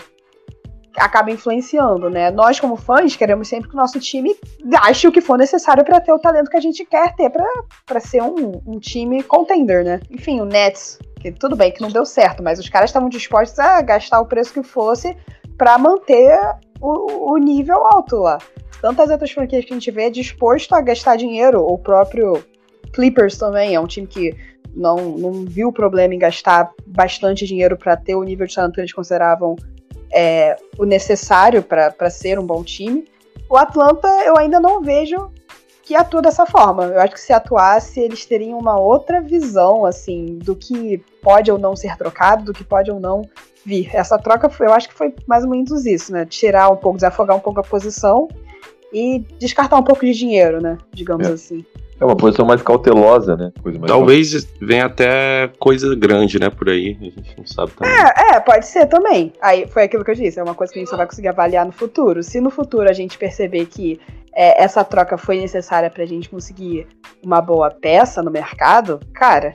acaba influenciando, né? Nós, como fãs, queremos sempre que o nosso time gaste o que for necessário para ter o talento que a gente quer ter para ser um, um, time contender, né? Enfim, o Nets, que tudo bem que não deu certo, mas os caras estavam dispostos a gastar o preço que fosse para manter o, o, nível alto lá. Tantas outras franquias que a gente vê disposto a gastar dinheiro, o próprio Clippers também é um time que não, não viu problema em gastar bastante dinheiro para ter o nível de talento que eles consideravam é, o necessário para ser um bom time. O Atlanta eu ainda não vejo que atua dessa forma. Eu acho que se atuasse, eles teriam uma outra visão, assim, do que pode ou não ser trocado, do que pode ou não vir. Essa troca, eu acho que foi mais ou menos isso, né? Tirar um pouco, desafogar um pouco a posição e descartar um pouco de dinheiro, né? Digamos é. assim. É uma posição mais cautelosa, né? Mais Talvez venha até coisa grande, né, por aí. A gente não sabe também. É, é, pode ser também. Aí foi aquilo que eu disse, é uma coisa que a gente só vai conseguir avaliar no futuro. Se no futuro a gente perceber que é, essa troca foi necessária pra gente conseguir uma boa peça no mercado, cara,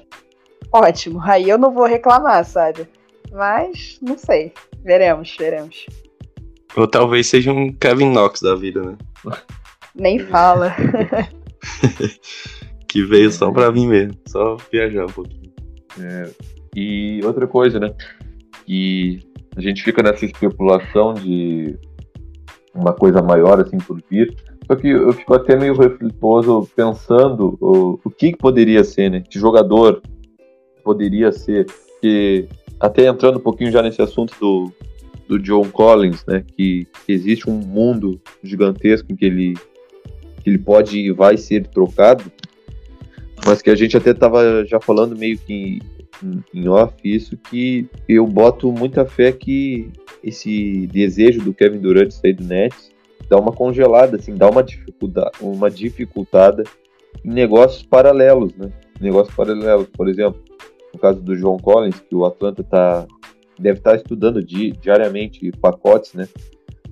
ótimo. Aí eu não vou reclamar, sabe? Mas, não sei. Veremos, veremos. Ou talvez seja um Kevin Knox da vida, né? Nem fala. que veio só pra mim mesmo, só viajar um pouquinho. É, e outra coisa, né? Que a gente fica nessa especulação de uma coisa maior assim por vir. Só que eu fico até meio reflituoso pensando o, o que, que poderia ser, né? Que jogador poderia ser. Que até entrando um pouquinho já nesse assunto do, do John Collins, né? Que, existe um mundo gigantesco em que ele que ele pode e vai ser trocado, mas que a gente até estava já falando meio que em, em off isso, que eu boto muita fé que esse desejo do Kevin Durant sair do Nets dá uma congelada, assim, dá uma dificuldade, uma dificultada em negócios paralelos, né? Negócios paralelos, por exemplo, no caso do John Collins, que o Atlanta tá, deve estar estudando di, diariamente pacotes, né?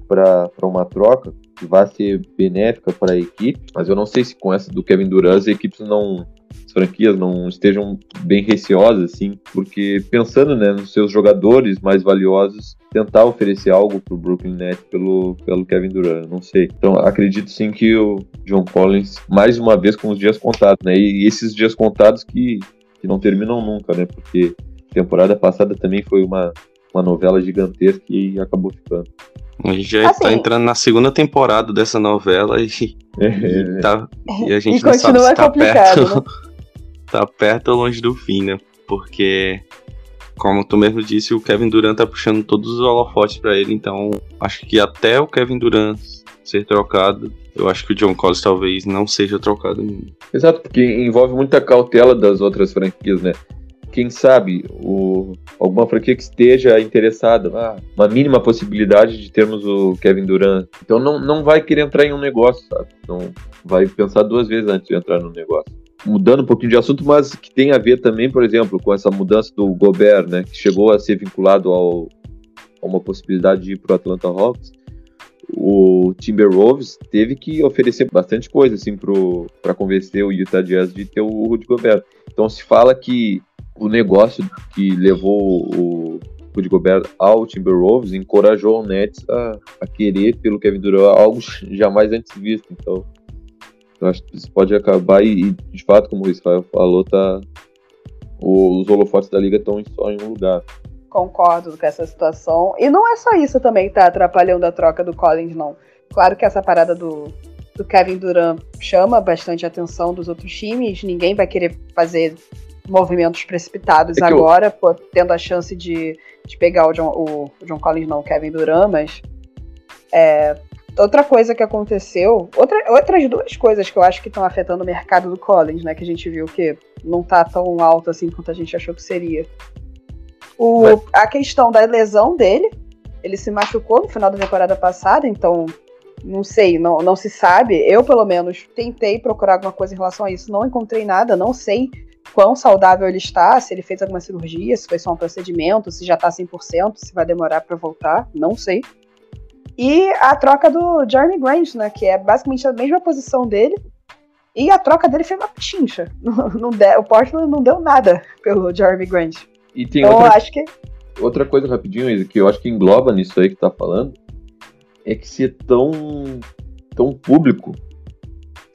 Para uma troca que vai ser benéfica para a equipe, mas eu não sei se com essa do Kevin Durant as equipes não as franquias não estejam bem receosas assim, porque pensando né, nos seus jogadores mais valiosos, tentar oferecer algo para o Brooklyn Nets pelo, pelo Kevin Durant, não sei. Então acredito sim que o John Collins mais uma vez com os dias contados, né? E esses dias contados que, que não terminam nunca, né? Porque temporada passada também foi uma, uma novela gigantesca e acabou ficando. A gente já assim, tá entrando na segunda temporada dessa novela e, é, e, tá, e a gente e não sabe se tá perto, né? tá perto ou longe do fim, né? Porque, como tu mesmo disse, o Kevin Durant tá puxando todos os holofotes para ele, então acho que até o Kevin Durant ser trocado, eu acho que o John Collins talvez não seja trocado ainda. Exato, porque envolve muita cautela das outras franquias, né? Quem sabe, o, alguma franquia que esteja interessada, ah, uma mínima possibilidade de termos o Kevin Durant. Então não, não vai querer entrar em um negócio, sabe? Não vai pensar duas vezes antes de entrar no negócio. Mudando um pouquinho de assunto, mas que tem a ver também, por exemplo, com essa mudança do Gobert, né? Que chegou a ser vinculado ao, a uma possibilidade de ir para o Atlanta Hawks o Timberwolves teve que oferecer bastante coisa assim para convencer o Utah Jazz de ter o Rudy Gobert. Então se fala que o negócio que levou o Rudy Gobert ao Timberwolves encorajou o Nets a, a querer pelo Kevin Durant algo jamais antes visto. Então, eu acho que isso pode acabar e, de fato, como o Israel falou, tá, os holofotes da liga estão só em um lugar. Concordo com essa situação. E não é só isso também que tá atrapalhando a troca do Collins, não. Claro que essa parada do, do Kevin Durant chama bastante a atenção dos outros times. Ninguém vai querer fazer movimentos precipitados é agora, eu... pô, tendo a chance de, de pegar o John, o, o John Collins, não, o Kevin Durant, mas é, outra coisa que aconteceu, outra, outras duas coisas que eu acho que estão afetando o mercado do Collins, né, que a gente viu que não tá tão alto assim quanto a gente achou que seria. O, a questão da lesão dele, ele se machucou no final da temporada passada, então não sei, não, não se sabe. Eu, pelo menos, tentei procurar alguma coisa em relação a isso, não encontrei nada, não sei quão saudável ele está, se ele fez alguma cirurgia, se foi só um procedimento, se já está 100%, se vai demorar para voltar, não sei. E a troca do Jeremy Grant, né, que é basicamente a mesma posição dele, e a troca dele foi uma pichincha. Não, não o Portland não deu nada pelo Jeremy Grant. E tem então, outra, acho que... outra coisa rapidinho, que eu acho que engloba nisso aí que tá falando, é que se é tão, tão público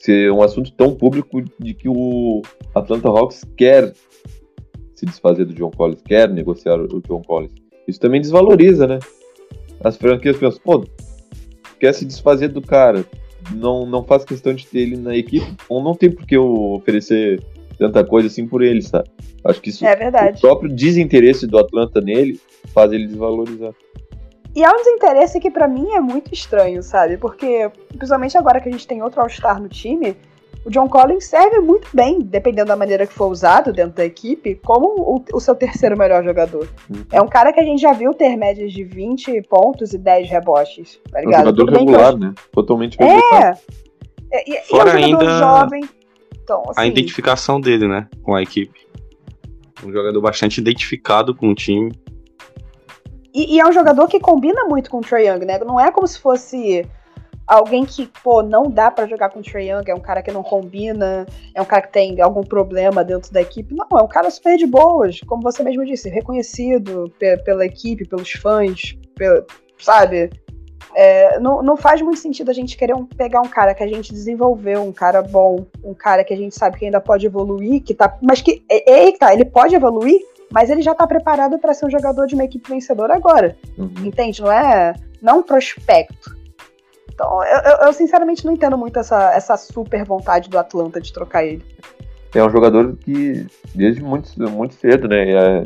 ser um assunto tão público de que o Atlanta Hawks quer se desfazer do John Collins, quer negociar o John Collins. Isso também desvaloriza, né? As franquias pensam, pô, quer se desfazer do cara, não, não faz questão de ter ele na equipe, ou não tem por que eu oferecer tanta coisa assim por ele, sabe? Acho que isso, é verdade. o próprio desinteresse do Atlanta nele faz ele desvalorizar. E é um desinteresse que para mim é muito estranho, sabe? Porque, principalmente agora que a gente tem outro All-Star no time, o John Collins serve muito bem, dependendo da maneira que for usado dentro da equipe, como o, o seu terceiro melhor jogador. Uhum. É um cara que a gente já viu ter médias de 20 pontos e 10 rebotes, tá ligado? É um jogador regular, né? Totalmente é. regular. É! E, Fora e é um ainda jovem. Então, assim, a identificação dele, né? Com a equipe. Um jogador bastante identificado com o time. E, e, é um jogador que combina muito com o Trae Young, né? Não é como se fosse alguém que, pô, não dá para jogar com o Trae Young, é um cara que não combina, é um cara que tem algum problema dentro da equipe. Não, é um cara super de boas, como você mesmo disse, reconhecido pela equipe, pelos fãs, pelo, sabe? É, não, não faz muito sentido a gente querer um, pegar um cara que a gente desenvolveu, um cara bom, um cara que a gente sabe que ainda pode evoluir, que tá. Mas que. Eita, ele pode evoluir, mas ele já tá preparado para ser um jogador de uma equipe vencedora agora. Uhum. Entende? Não é, não um prospecto. Então, eu, eu, eu, sinceramente não entendo muito essa, essa super vontade do Atlanta de trocar ele. É um jogador que, desde muito, muito cedo, né? É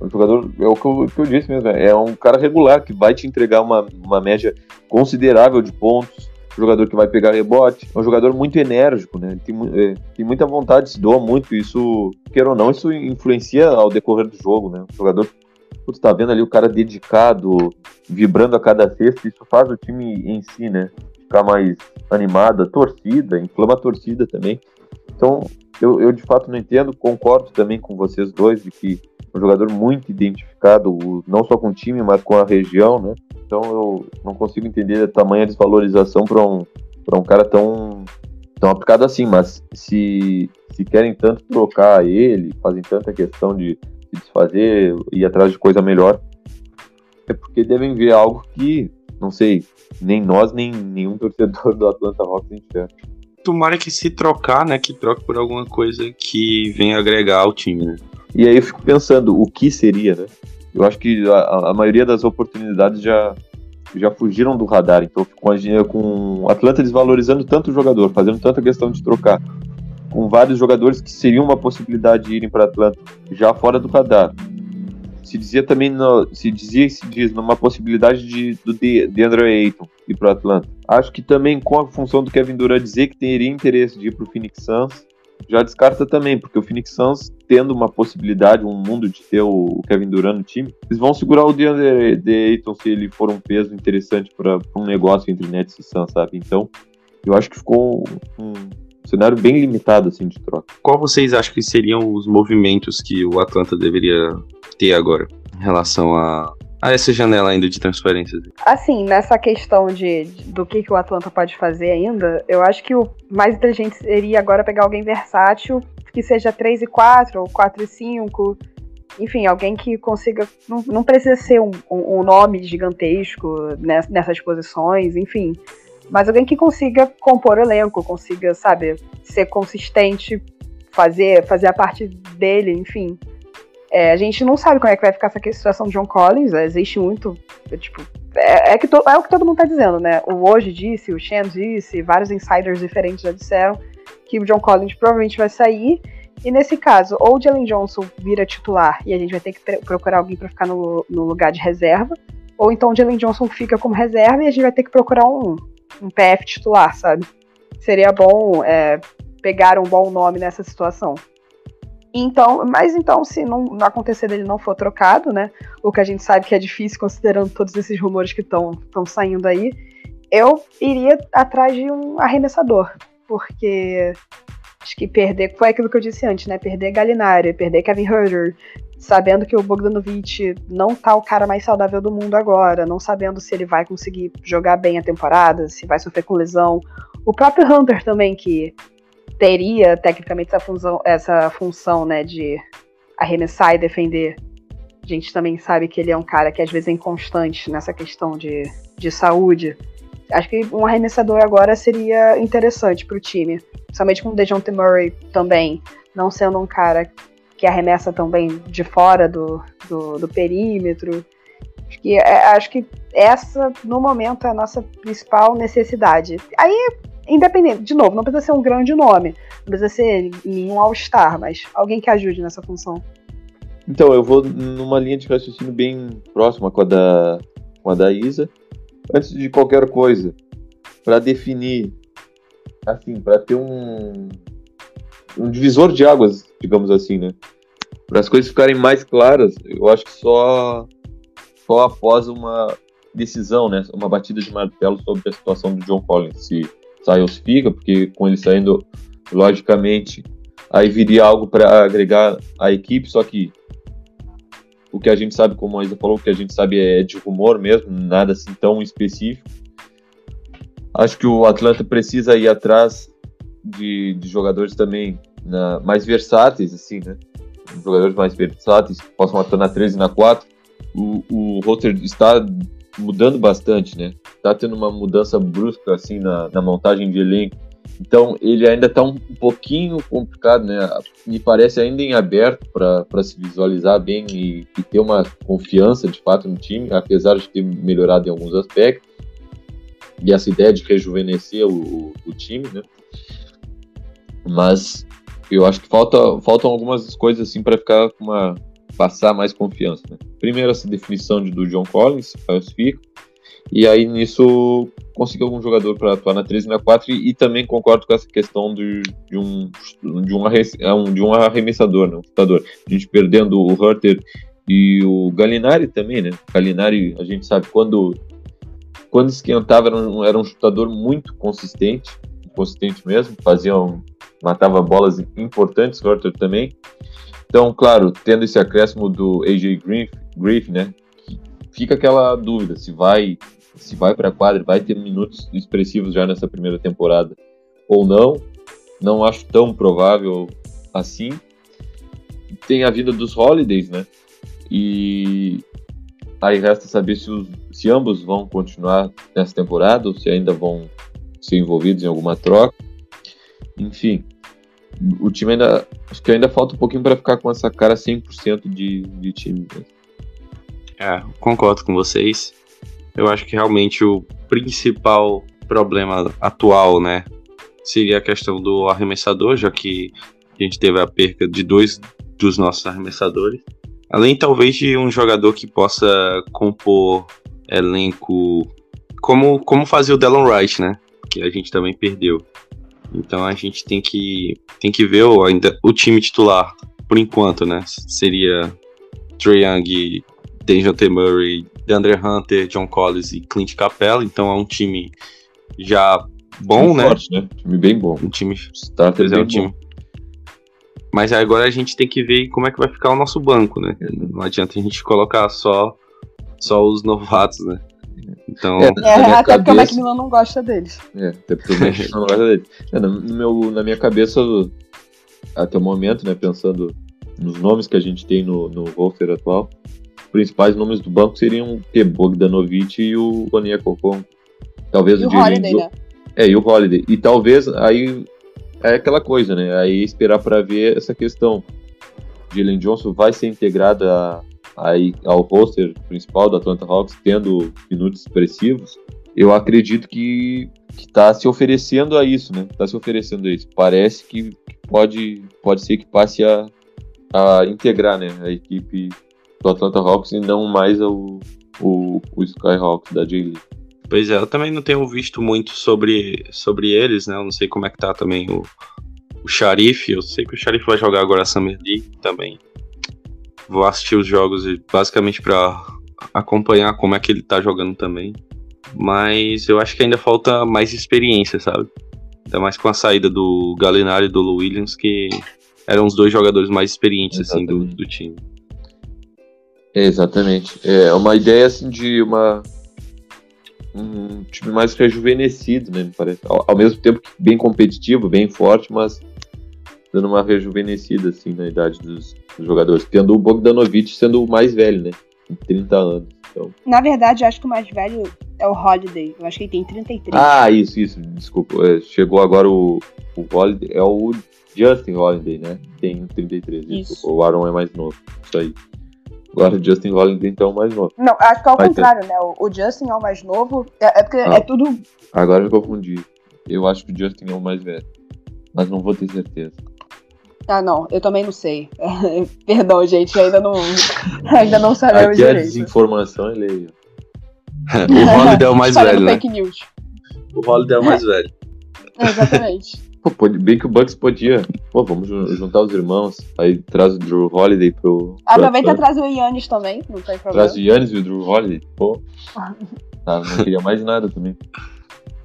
um jogador, é o que eu, que eu disse mesmo, é um cara regular que vai te entregar uma, uma média considerável de pontos, jogador que vai pegar rebote, é um jogador muito enérgico, né? Ele tem, é, tem muita vontade, se doa muito, isso, quer ou não, isso influencia ao decorrer do jogo, né? Um jogador, tu tá vendo ali o cara dedicado, vibrando a cada sexta, isso faz o time em si, né? ficar mais animada, torcida, inflama a torcida também. Então, eu, eu de fato não entendo, concordo também com vocês dois de que um jogador muito identificado, não só com o time, mas com a região, né? Então eu não consigo entender a tamanha desvalorização para um, um cara tão, tão aplicado assim, mas se, se querem tanto trocar ele, fazem tanta questão de, de desfazer, ir atrás de coisa melhor, é porque devem ver algo que, não sei, nem nós, nem nenhum torcedor do Atlanta Hawks enxerga. Tomara que se trocar, né, que troque por alguma coisa que venha agregar ao time, né? E aí eu fico pensando, o que seria, né? Eu acho que a, a maioria das oportunidades já, já fugiram do radar. Então, com, a, com o Atlanta desvalorizando tanto o jogador, fazendo tanta questão de trocar, com vários jogadores que seriam uma possibilidade de irem para Atlanta já fora do radar. Se dizia também, no, se dizia e se diz numa possibilidade de, do de, de Andrew Ayton ir para Atlanta. Acho que também com a função do Kevin Durant dizer que teria interesse de ir para o Phoenix Suns, já descarta também, porque o Phoenix Suns, tendo uma possibilidade, um mundo de ter o Kevin Durant no time, eles vão segurar o DeAndre Ayton se ele for um peso interessante para um negócio entre Nets e Suns, sabe? Então, eu acho que ficou um cenário bem limitado assim de troca. Qual vocês acham que seriam os movimentos que o Atlanta deveria ter agora em relação a a essa janela ainda de transferências? Assim, nessa questão de, de, do que, que o Atlanta pode fazer ainda, eu acho que o mais inteligente seria agora pegar alguém versátil, que seja 3 e 4, ou 4 e 5, enfim, alguém que consiga. Não, não precisa ser um, um, nome gigantesco nessas posições, enfim. Mas alguém que consiga compor o elenco, consiga, sabe, ser consistente, fazer, fazer a parte dele, enfim. É, a gente não sabe como é que vai ficar essa situação de John Collins, é, existe muito, tipo, é, é, que to, é o que todo mundo tá dizendo, né? O hoje disse, o Shen disse, vários insiders diferentes já disseram que o John Collins provavelmente vai sair, e nesse caso, ou o Jalen Johnson vira titular e a gente vai ter que procurar alguém para ficar no, no, lugar de reserva, ou então o Jalen Johnson fica como reserva e a gente vai ter que procurar um, um PF titular, sabe? Seria bom é, pegar um bom nome nessa situação. Então, mas então, se não, não acontecer dele não for trocado, né? O que a gente sabe que é difícil considerando todos esses rumores que estão saindo aí, eu iria atrás de um arremessador. Porque acho que perder. Foi aquilo que eu disse antes, né? Perder Galinari, perder Kevin Herter, sabendo que o Bogdanovich não tá o cara mais saudável do mundo agora, não sabendo se ele vai conseguir jogar bem a temporada, se vai sofrer com lesão. O próprio Hunter também, que teria tecnicamente essa função, essa função né, de arremessar e defender. A gente também sabe que ele é um cara que às vezes é inconstante nessa questão de, de saúde. Acho que um arremessador agora seria interessante para o time, principalmente com o DeJounte Murray também, não sendo um cara que arremessa também de fora do, do, do perímetro. Acho que, é, acho que essa, no momento, é a nossa principal necessidade. Aí independente, de novo, não precisa ser um grande nome, não precisa ser nenhum All-Star, mas alguém que ajude nessa função. Então, eu vou numa linha de raciocínio bem próxima com a da, com a da Isa. Antes de qualquer coisa, para definir, assim, para ter um, um divisor de águas, digamos assim, né? Para as coisas ficarem mais claras, eu acho que só, só após uma decisão, né? Uma batida de martelo sobre a situação do John Collins. Se Styles fica, porque com ele saindo, logicamente, aí viria algo para agregar à equipe, só que o que a gente sabe, como a Isa falou, o que a gente sabe é de rumor mesmo, nada assim tão específico. Acho que o Atlanta precisa ir atrás de, de jogadores também na, mais versáteis, assim, né? Jogadores mais versáteis, que possam atuar na 13 e na 4. O, o roster está mudando bastante, né? Tá tendo uma mudança brusca assim na, na montagem de elenco. Então ele ainda está um, pouquinho complicado, né? Me parece ainda em aberto para se visualizar bem e, e, ter uma confiança de fato no time, apesar de ter melhorado em alguns aspectos. E essa ideia de rejuvenescer o, o time, né? Mas eu acho que falta, faltam algumas coisas assim para ficar com uma passar mais confiança. Né? Primeiro, essa definição de, do John Collins, classifica, e aí nisso conseguir algum jogador para atuar na 13 e na 4, e, e, também concordo com essa questão de, de, um, de, um, é de um arremessador, né? um chutador. A gente perdendo o Herter e o Galinari também, né? Galinari, a gente sabe, quando quando esquentava, era um, era um chutador muito consistente, consistente mesmo, fazia um, matava bolas importantes, Horter também. Então, claro, tendo esse acréscimo do AJ Griff, Griff né, fica aquela dúvida se vai se vai para quadra, vai ter minutos expressivos já nessa primeira temporada ou não. Não acho tão provável assim. Tem a vida dos Holidays, né? E aí resta saber se, os, se ambos vão continuar nessa temporada ou se ainda vão ser envolvidos em alguma troca. Enfim, o time ainda. Acho que ainda falta um pouquinho para ficar com essa cara 100% de, de time. Né? É, concordo com vocês. Eu acho que realmente o principal problema atual, né, seria a questão do arremessador, já que a gente teve a perca de dois dos nossos arremessadores. Além, talvez, de um jogador que possa compor elenco como, como fazia o Delon Wright, né? Que a gente também perdeu. Então a gente tem que, tem que ver o, ainda, o time titular, por enquanto, né? Seria Trae Young, T. Murray, DeAndre Hunter, John Collins e Clint Capella. Então é um time já bom, né? Forte, né? Time bem bom. Um time. Starter é, um time. Mas agora a gente tem que ver como é que vai ficar o nosso banco, né? Não adianta a gente colocar só, só os novatos, né? Então. É, é até cabeça... porque o Macmillan não gosta deles. É, até porque o Macmillan não gosta deles. É, no meu, na minha cabeça, até o momento, né, pensando nos nomes que a gente tem no, no roster atual, os principais nomes do banco seriam o Bogdanovic e o Onia Kokon. Talvez e o, o Holiday, né? É, e o Holiday. E talvez aí é aquela coisa, né? Aí esperar para ver essa questão. Jalen Johnson vai ser integrada aí ao roster principal do Atlanta Hawks, tendo minutos expressivos, eu acredito que está se oferecendo a isso, né? Está se oferecendo a isso. Parece que pode, pode ser que passe a, a integrar né, a equipe do Atlanta Hawks e não mais o, o, o Skyhawks da J-League. Pois é, eu também não tenho visto muito sobre, sobre eles, né? Eu não sei como é que tá também o, o Sharif. Eu sei que o Sharif vai jogar agora a Summer League também vou assistir os jogos basicamente para acompanhar como é que ele tá jogando também. Mas eu acho que ainda falta mais experiência, sabe? Ainda mais com a saída do Galinari e do Williams, que eram os dois jogadores mais experientes assim do, do time. Exatamente. É uma ideia assim de uma um time mais rejuvenescido, né? Me parece. Ao, ao mesmo tempo bem competitivo, bem forte, mas dando uma rejuvenescida assim na idade dos, dos jogadores, tendo o Bogdanovic sendo o mais velho, né? Com 30 anos. Então. Na verdade, acho que o mais velho é o Holiday. Eu acho que ele tem 33. Ah, isso, isso. Desculpa. É, chegou agora o, o Holiday. É o Justin Holiday, né? Tem 33. Isso. O Aaron é mais novo. Isso aí. Agora o Justin Holiday então é o mais novo. Não, acho que é o contrário, né? O, o, Justin é o mais novo. É, é porque ah, é tudo. Agora eu confundi. Eu acho que o Justin é o mais velho. Mas não vou ter certeza. Ah, não, eu também não sei. Perdão, gente, ainda não, ainda não sabemos Aqui direito. a desinformação é lei. o Holiday é o mais velho, né? fake news. O Holiday é o mais velho. exatamente. Pô, bem que o Bucks podia. Pô, vamos juntar os irmãos. Aí traz o Drew Holiday pro. Aproveita e traz o Yannis também, não tem problema. Traz o Yannis e o Drew Holiday. Pô. tá, não queria mais nada também.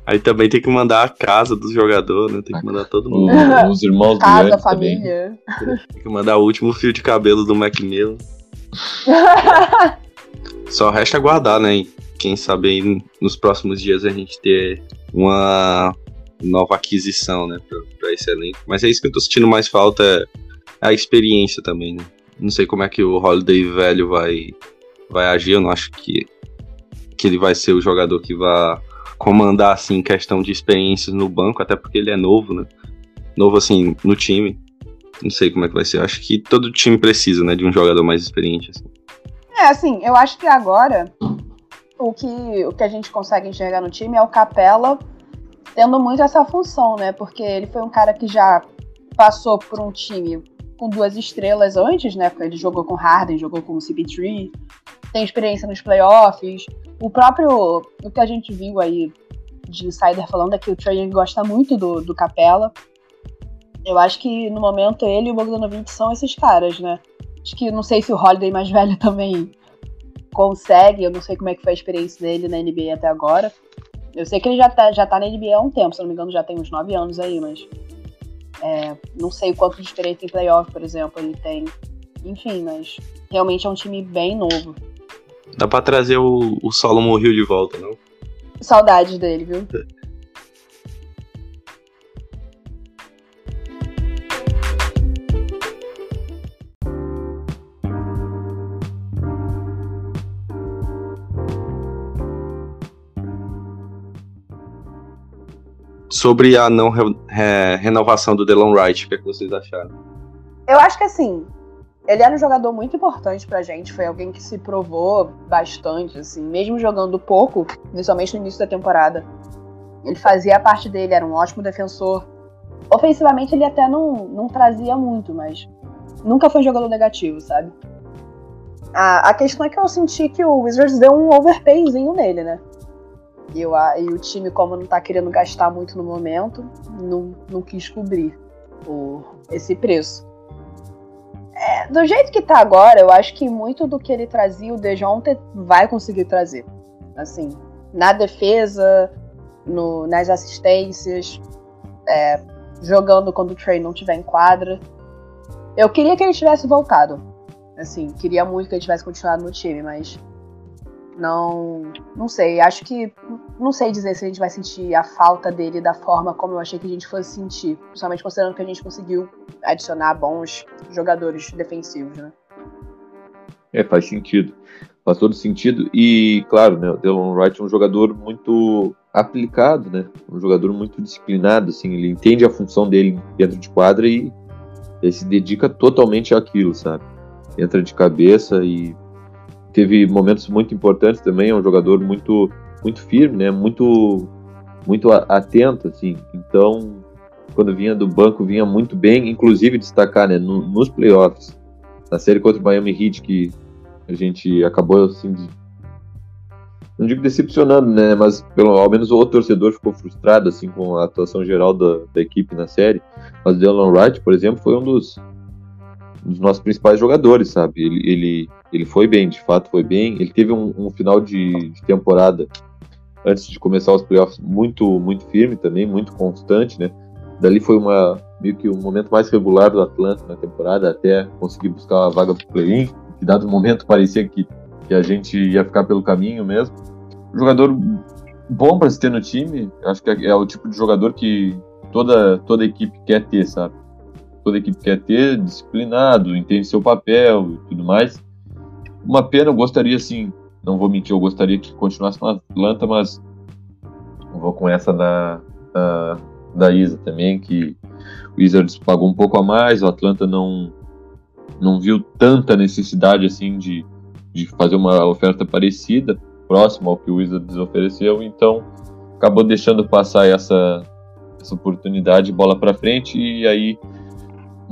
Aí também tem que mandar a casa dos jogadores, né? Tem que mandar todo mundo. Os irmãos casa, do Casa, família. Também. Tem que mandar o último fio de cabelo do Macmillan. Só resta aguardar, né? Quem sabe aí nos próximos dias a gente ter uma nova aquisição, né? Pra, pra esse elenco. Mas é isso que eu tô sentindo mais falta, é a experiência também, né? Não sei como é que o Holiday velho vai, vai agir. Eu não acho que, que ele vai ser o jogador que vai comandar, assim, questão de experiências no banco, até porque ele é novo, né? Novo, assim, no time. Não sei como é que vai ser. Acho que todo time precisa, né, de um jogador mais experiente, assim. É, assim, eu acho que agora o que, o que a gente consegue enxergar no time é o Capela tendo muito essa função, né? Porque ele foi um cara que já passou por um time com duas estrelas antes, né? Porque ele jogou com Harden, jogou com o CP3, tem experiência nos playoffs. O próprio, o que a gente viu aí de insider falando é que o Trae gosta muito do, do Capela. Eu acho que no momento ele e o Bogdanovich são esses caras, né? Acho que não sei se o Holiday mais velho também consegue, eu não sei como é que foi a experiência dele na NBA até agora. Eu sei que ele já tá, já tá na NBA há um tempo, se não me engano, já tem uns 9 anos aí, mas. É, não sei quanto de experiência em playoff, por exemplo, ele tem. Enfim, mas realmente é um time bem novo. Dá pra trazer o, o Solomon Hill de volta, não? Saudades dele, viu? Sobre a não re- re- renovação do Delon Wright, o que, é que vocês acharam? Eu acho que assim, ele era um jogador muito importante pra gente, foi alguém que se provou bastante, assim, mesmo jogando pouco, principalmente no início da temporada. Ele fazia a parte dele, era um ótimo defensor. Ofensivamente ele até não, não trazia muito, mas nunca foi um jogador negativo, sabe? A, a questão é que eu senti que o Wizards deu um overpayzinho nele, né? E, eu, e o time, como não tá querendo gastar muito no momento, não, não quis cobrir o, esse preço. É, do jeito que tá agora, eu acho que muito do que ele trazia, o Dejounte vai conseguir trazer. Assim, na defesa, no- nas assistências, é, jogando quando o Trey não tiver em quadra. Eu queria que ele tivesse voltado. Assim, queria muito que ele tivesse continuado no time, mas não, não sei. Acho que não sei dizer se a gente vai sentir a falta dele da forma como eu achei que a gente fosse sentir, principalmente considerando que a gente conseguiu adicionar bons jogadores defensivos, né? É, faz sentido. Faz todo sentido. E, claro, né, o Delon Wright é um jogador muito aplicado, né? Um jogador muito disciplinado, assim. Ele entende a função dele dentro de quadra e ele se dedica totalmente àquilo, sabe? Entra de cabeça e teve momentos muito importantes também. É um jogador muito, muito firme, né? Muito, muito atento, assim. Então, quando vinha do banco, vinha muito bem. Inclusive, destacar, né? no- nos playoffs, na série contra o Miami Heat, que a gente acabou assim de, não digo decepcionando, né, mas pelo ao menos o torcedor ficou frustrado assim com a atuação geral da, da equipe na série. Mas Dylan Wright, por exemplo, foi um dos, um dos nossos principais jogadores, sabe? Ele, ele, ele foi bem, de fato foi bem. Ele teve um, um final de, de temporada antes de começar os playoffs muito muito firme também, muito constante, né? Dali foi uma meio que o momento mais regular do Atlanta na temporada até conseguir buscar a vaga pro play-in que dado momento parecia que, que a gente ia ficar pelo caminho mesmo. Um jogador bom para se ter no time, acho que é, é o tipo de jogador que toda, toda equipe quer ter, sabe? Toda equipe quer ter, disciplinado, entende seu papel e tudo mais. Uma pena, eu gostaria assim, não vou mentir, eu gostaria que continuasse no Atlanta, mas vou com essa da, da Isa também, que o Wizards pagou um pouco a mais, o Atlanta não, não viu tanta necessidade assim de, de fazer uma oferta parecida, próxima ao que o Wizards ofereceu, então acabou deixando passar essa, essa oportunidade, bola para frente, e aí.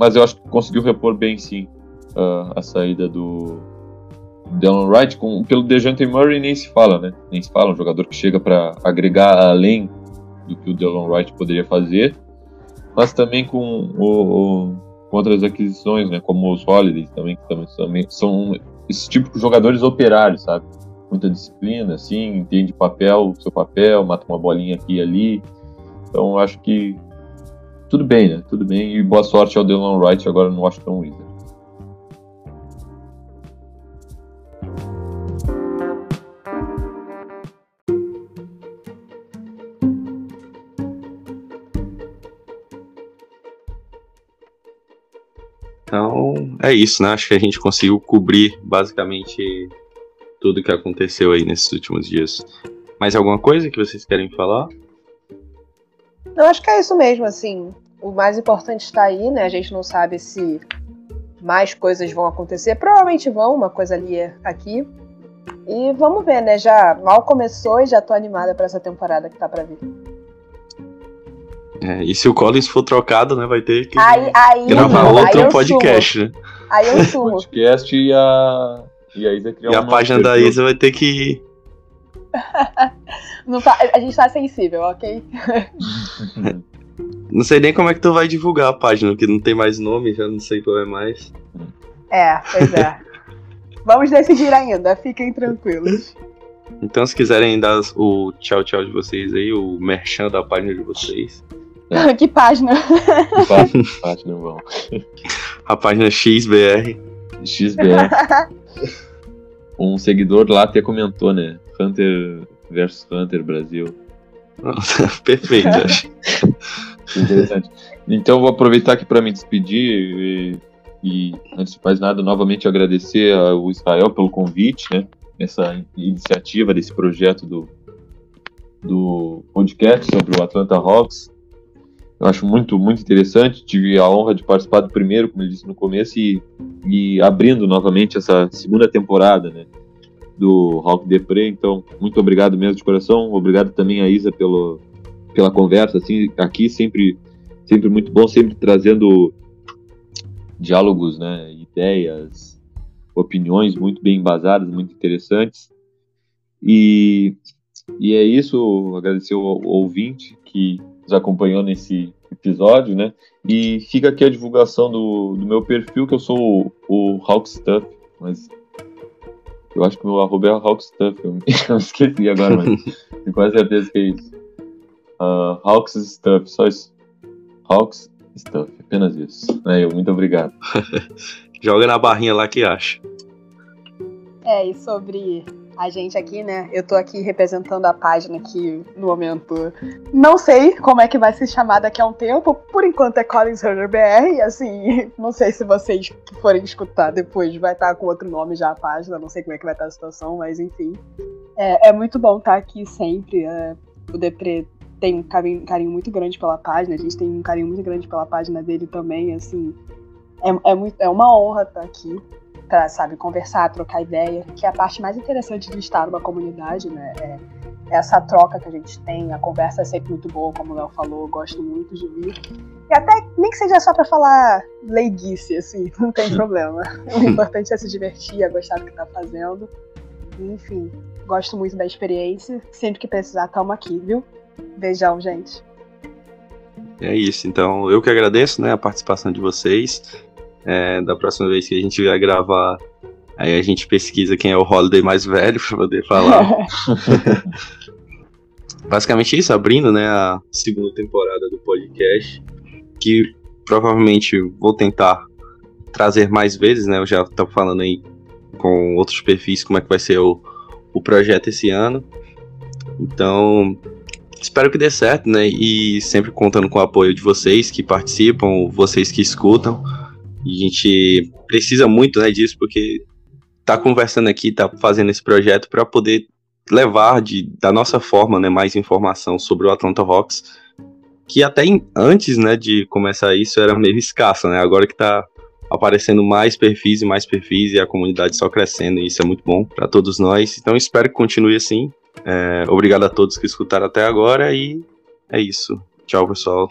Mas eu acho que conseguiu repor bem sim a, a saída do Dylan Wright. Com, pelo DeJounte Murray nem se fala, né? Nem se fala, um jogador que chega para agregar além do que o Dylan Wright poderia fazer, mas também com o, o com outras aquisições, né, como os Holidays também, que também, também são esse tipo de jogadores operários, sabe? Muita disciplina, assim, entende papel, seu papel, mata uma bolinha aqui e ali. Então acho que tudo bem, né? Tudo bem e boa sorte ao Delon Wright agora no Washington Wizards. Então, é isso, né? Acho que a gente conseguiu cobrir basicamente tudo que aconteceu aí nesses últimos dias. Mais alguma coisa que vocês querem falar? Eu acho que é isso mesmo, assim. O mais importante está aí, né? A gente não sabe se mais coisas vão acontecer. Provavelmente vão, uma coisa ali é aqui. E vamos ver, né? Já mal começou e já tô animada para essa temporada que tá para vir. É, e se o Collins for trocado, né, vai ter que Aí, aí, gravar aí outro podcast, né? Aí eu sumo. Podcast e a e a Isa criar E um a página da perfil. Isa vai ter que. Não tá- a gente tá sensível, ok? Não sei nem como é que tu vai divulgar a página, porque não tem mais nome, já não sei qual é mais. É, pois é. Vamos decidir ainda, fiquem tranquilos. Então, se quiserem dar o tchau, tchau de vocês aí, o merchan da página de vocês. que página? Página, página bom. A página XBR. XBR. Um seguidor lá até comentou, né? Hunter versus Hunter Brasil. Perfeito, acho. Interessante. Então vou aproveitar aqui para me despedir e, e, antes de mais nada, novamente agradecer ao Israel pelo convite, né? Essa iniciativa desse projeto do, do podcast sobre o Atlanta Hawks. Eu acho muito, muito interessante. Tive a honra de participar do primeiro, como eu disse no começo, e, e abrindo novamente essa segunda temporada, né? Do Hawk Depre. Então, muito obrigado mesmo de coração. Obrigado também a Isa pelo, pela conversa, assim, aqui sempre, sempre muito bom, sempre trazendo diálogos, né? Ideias, opiniões muito bem embasadas, muito interessantes. E, e é isso, agradecer ao, ao ouvinte que nos acompanhou nesse episódio, né? E fica aqui a divulgação do, do meu perfil, que eu sou o, o Hawk Stuff, mas eu acho que meu arroba é Hawk Stuff, eu, eu esqueci agora, mas tenho quase certeza que é isso. Uh, Hawks Stuff, só isso. Hawks Stuff, apenas isso. É, eu, muito obrigado. Joga na barrinha lá que acha. É, e sobre a gente aqui, né? Eu tô aqui representando a página que, no momento, não sei como é que vai se chamar daqui a um tempo. Por enquanto é Collins Hunter BR, e assim, não sei se vocês que forem escutar depois vai estar com outro nome já a página, não sei como é que vai estar a situação, mas enfim. É, é muito bom estar aqui sempre. É, o Depre tem um carinho, carinho muito grande pela página, a gente tem um carinho muito grande pela página dele também, assim. É, é, muito, é uma honra estar aqui para sabe, conversar, trocar ideia, que é a parte mais interessante de estar numa comunidade, né? É, essa troca que a gente tem, a conversa é sempre muito boa, como o Léo falou, gosto muito de vir. E até nem que seja só para falar leiguice, assim, não tem problema. O importante é se divertir, é gostar do que tá fazendo. Enfim, gosto muito da experiência. Sempre que precisar, tamo aqui, viu? Beijão, gente. É isso, então eu que agradeço né, a participação de vocês. É, da próxima vez que a gente vier gravar, aí a gente pesquisa quem é o Holiday mais velho para poder falar. Basicamente isso, abrindo né, a segunda temporada do podcast, que provavelmente vou tentar trazer mais vezes, né? Eu já estou falando aí com outros perfis como é que vai ser o, o projeto esse ano. Então, espero que dê certo, né? E sempre contando com o apoio de vocês que participam, vocês que escutam. E a gente precisa muito né, disso, porque tá conversando aqui, tá fazendo esse projeto para poder levar de, da nossa forma né, mais informação sobre o Atlanta Hawks, que até em, antes né, de começar isso era meio escassa, né? Agora que tá aparecendo mais perfis e mais perfis e a comunidade só crescendo, e isso é muito bom para todos nós. Então espero que continue assim. É, obrigado a todos que escutaram até agora e é isso. Tchau, pessoal.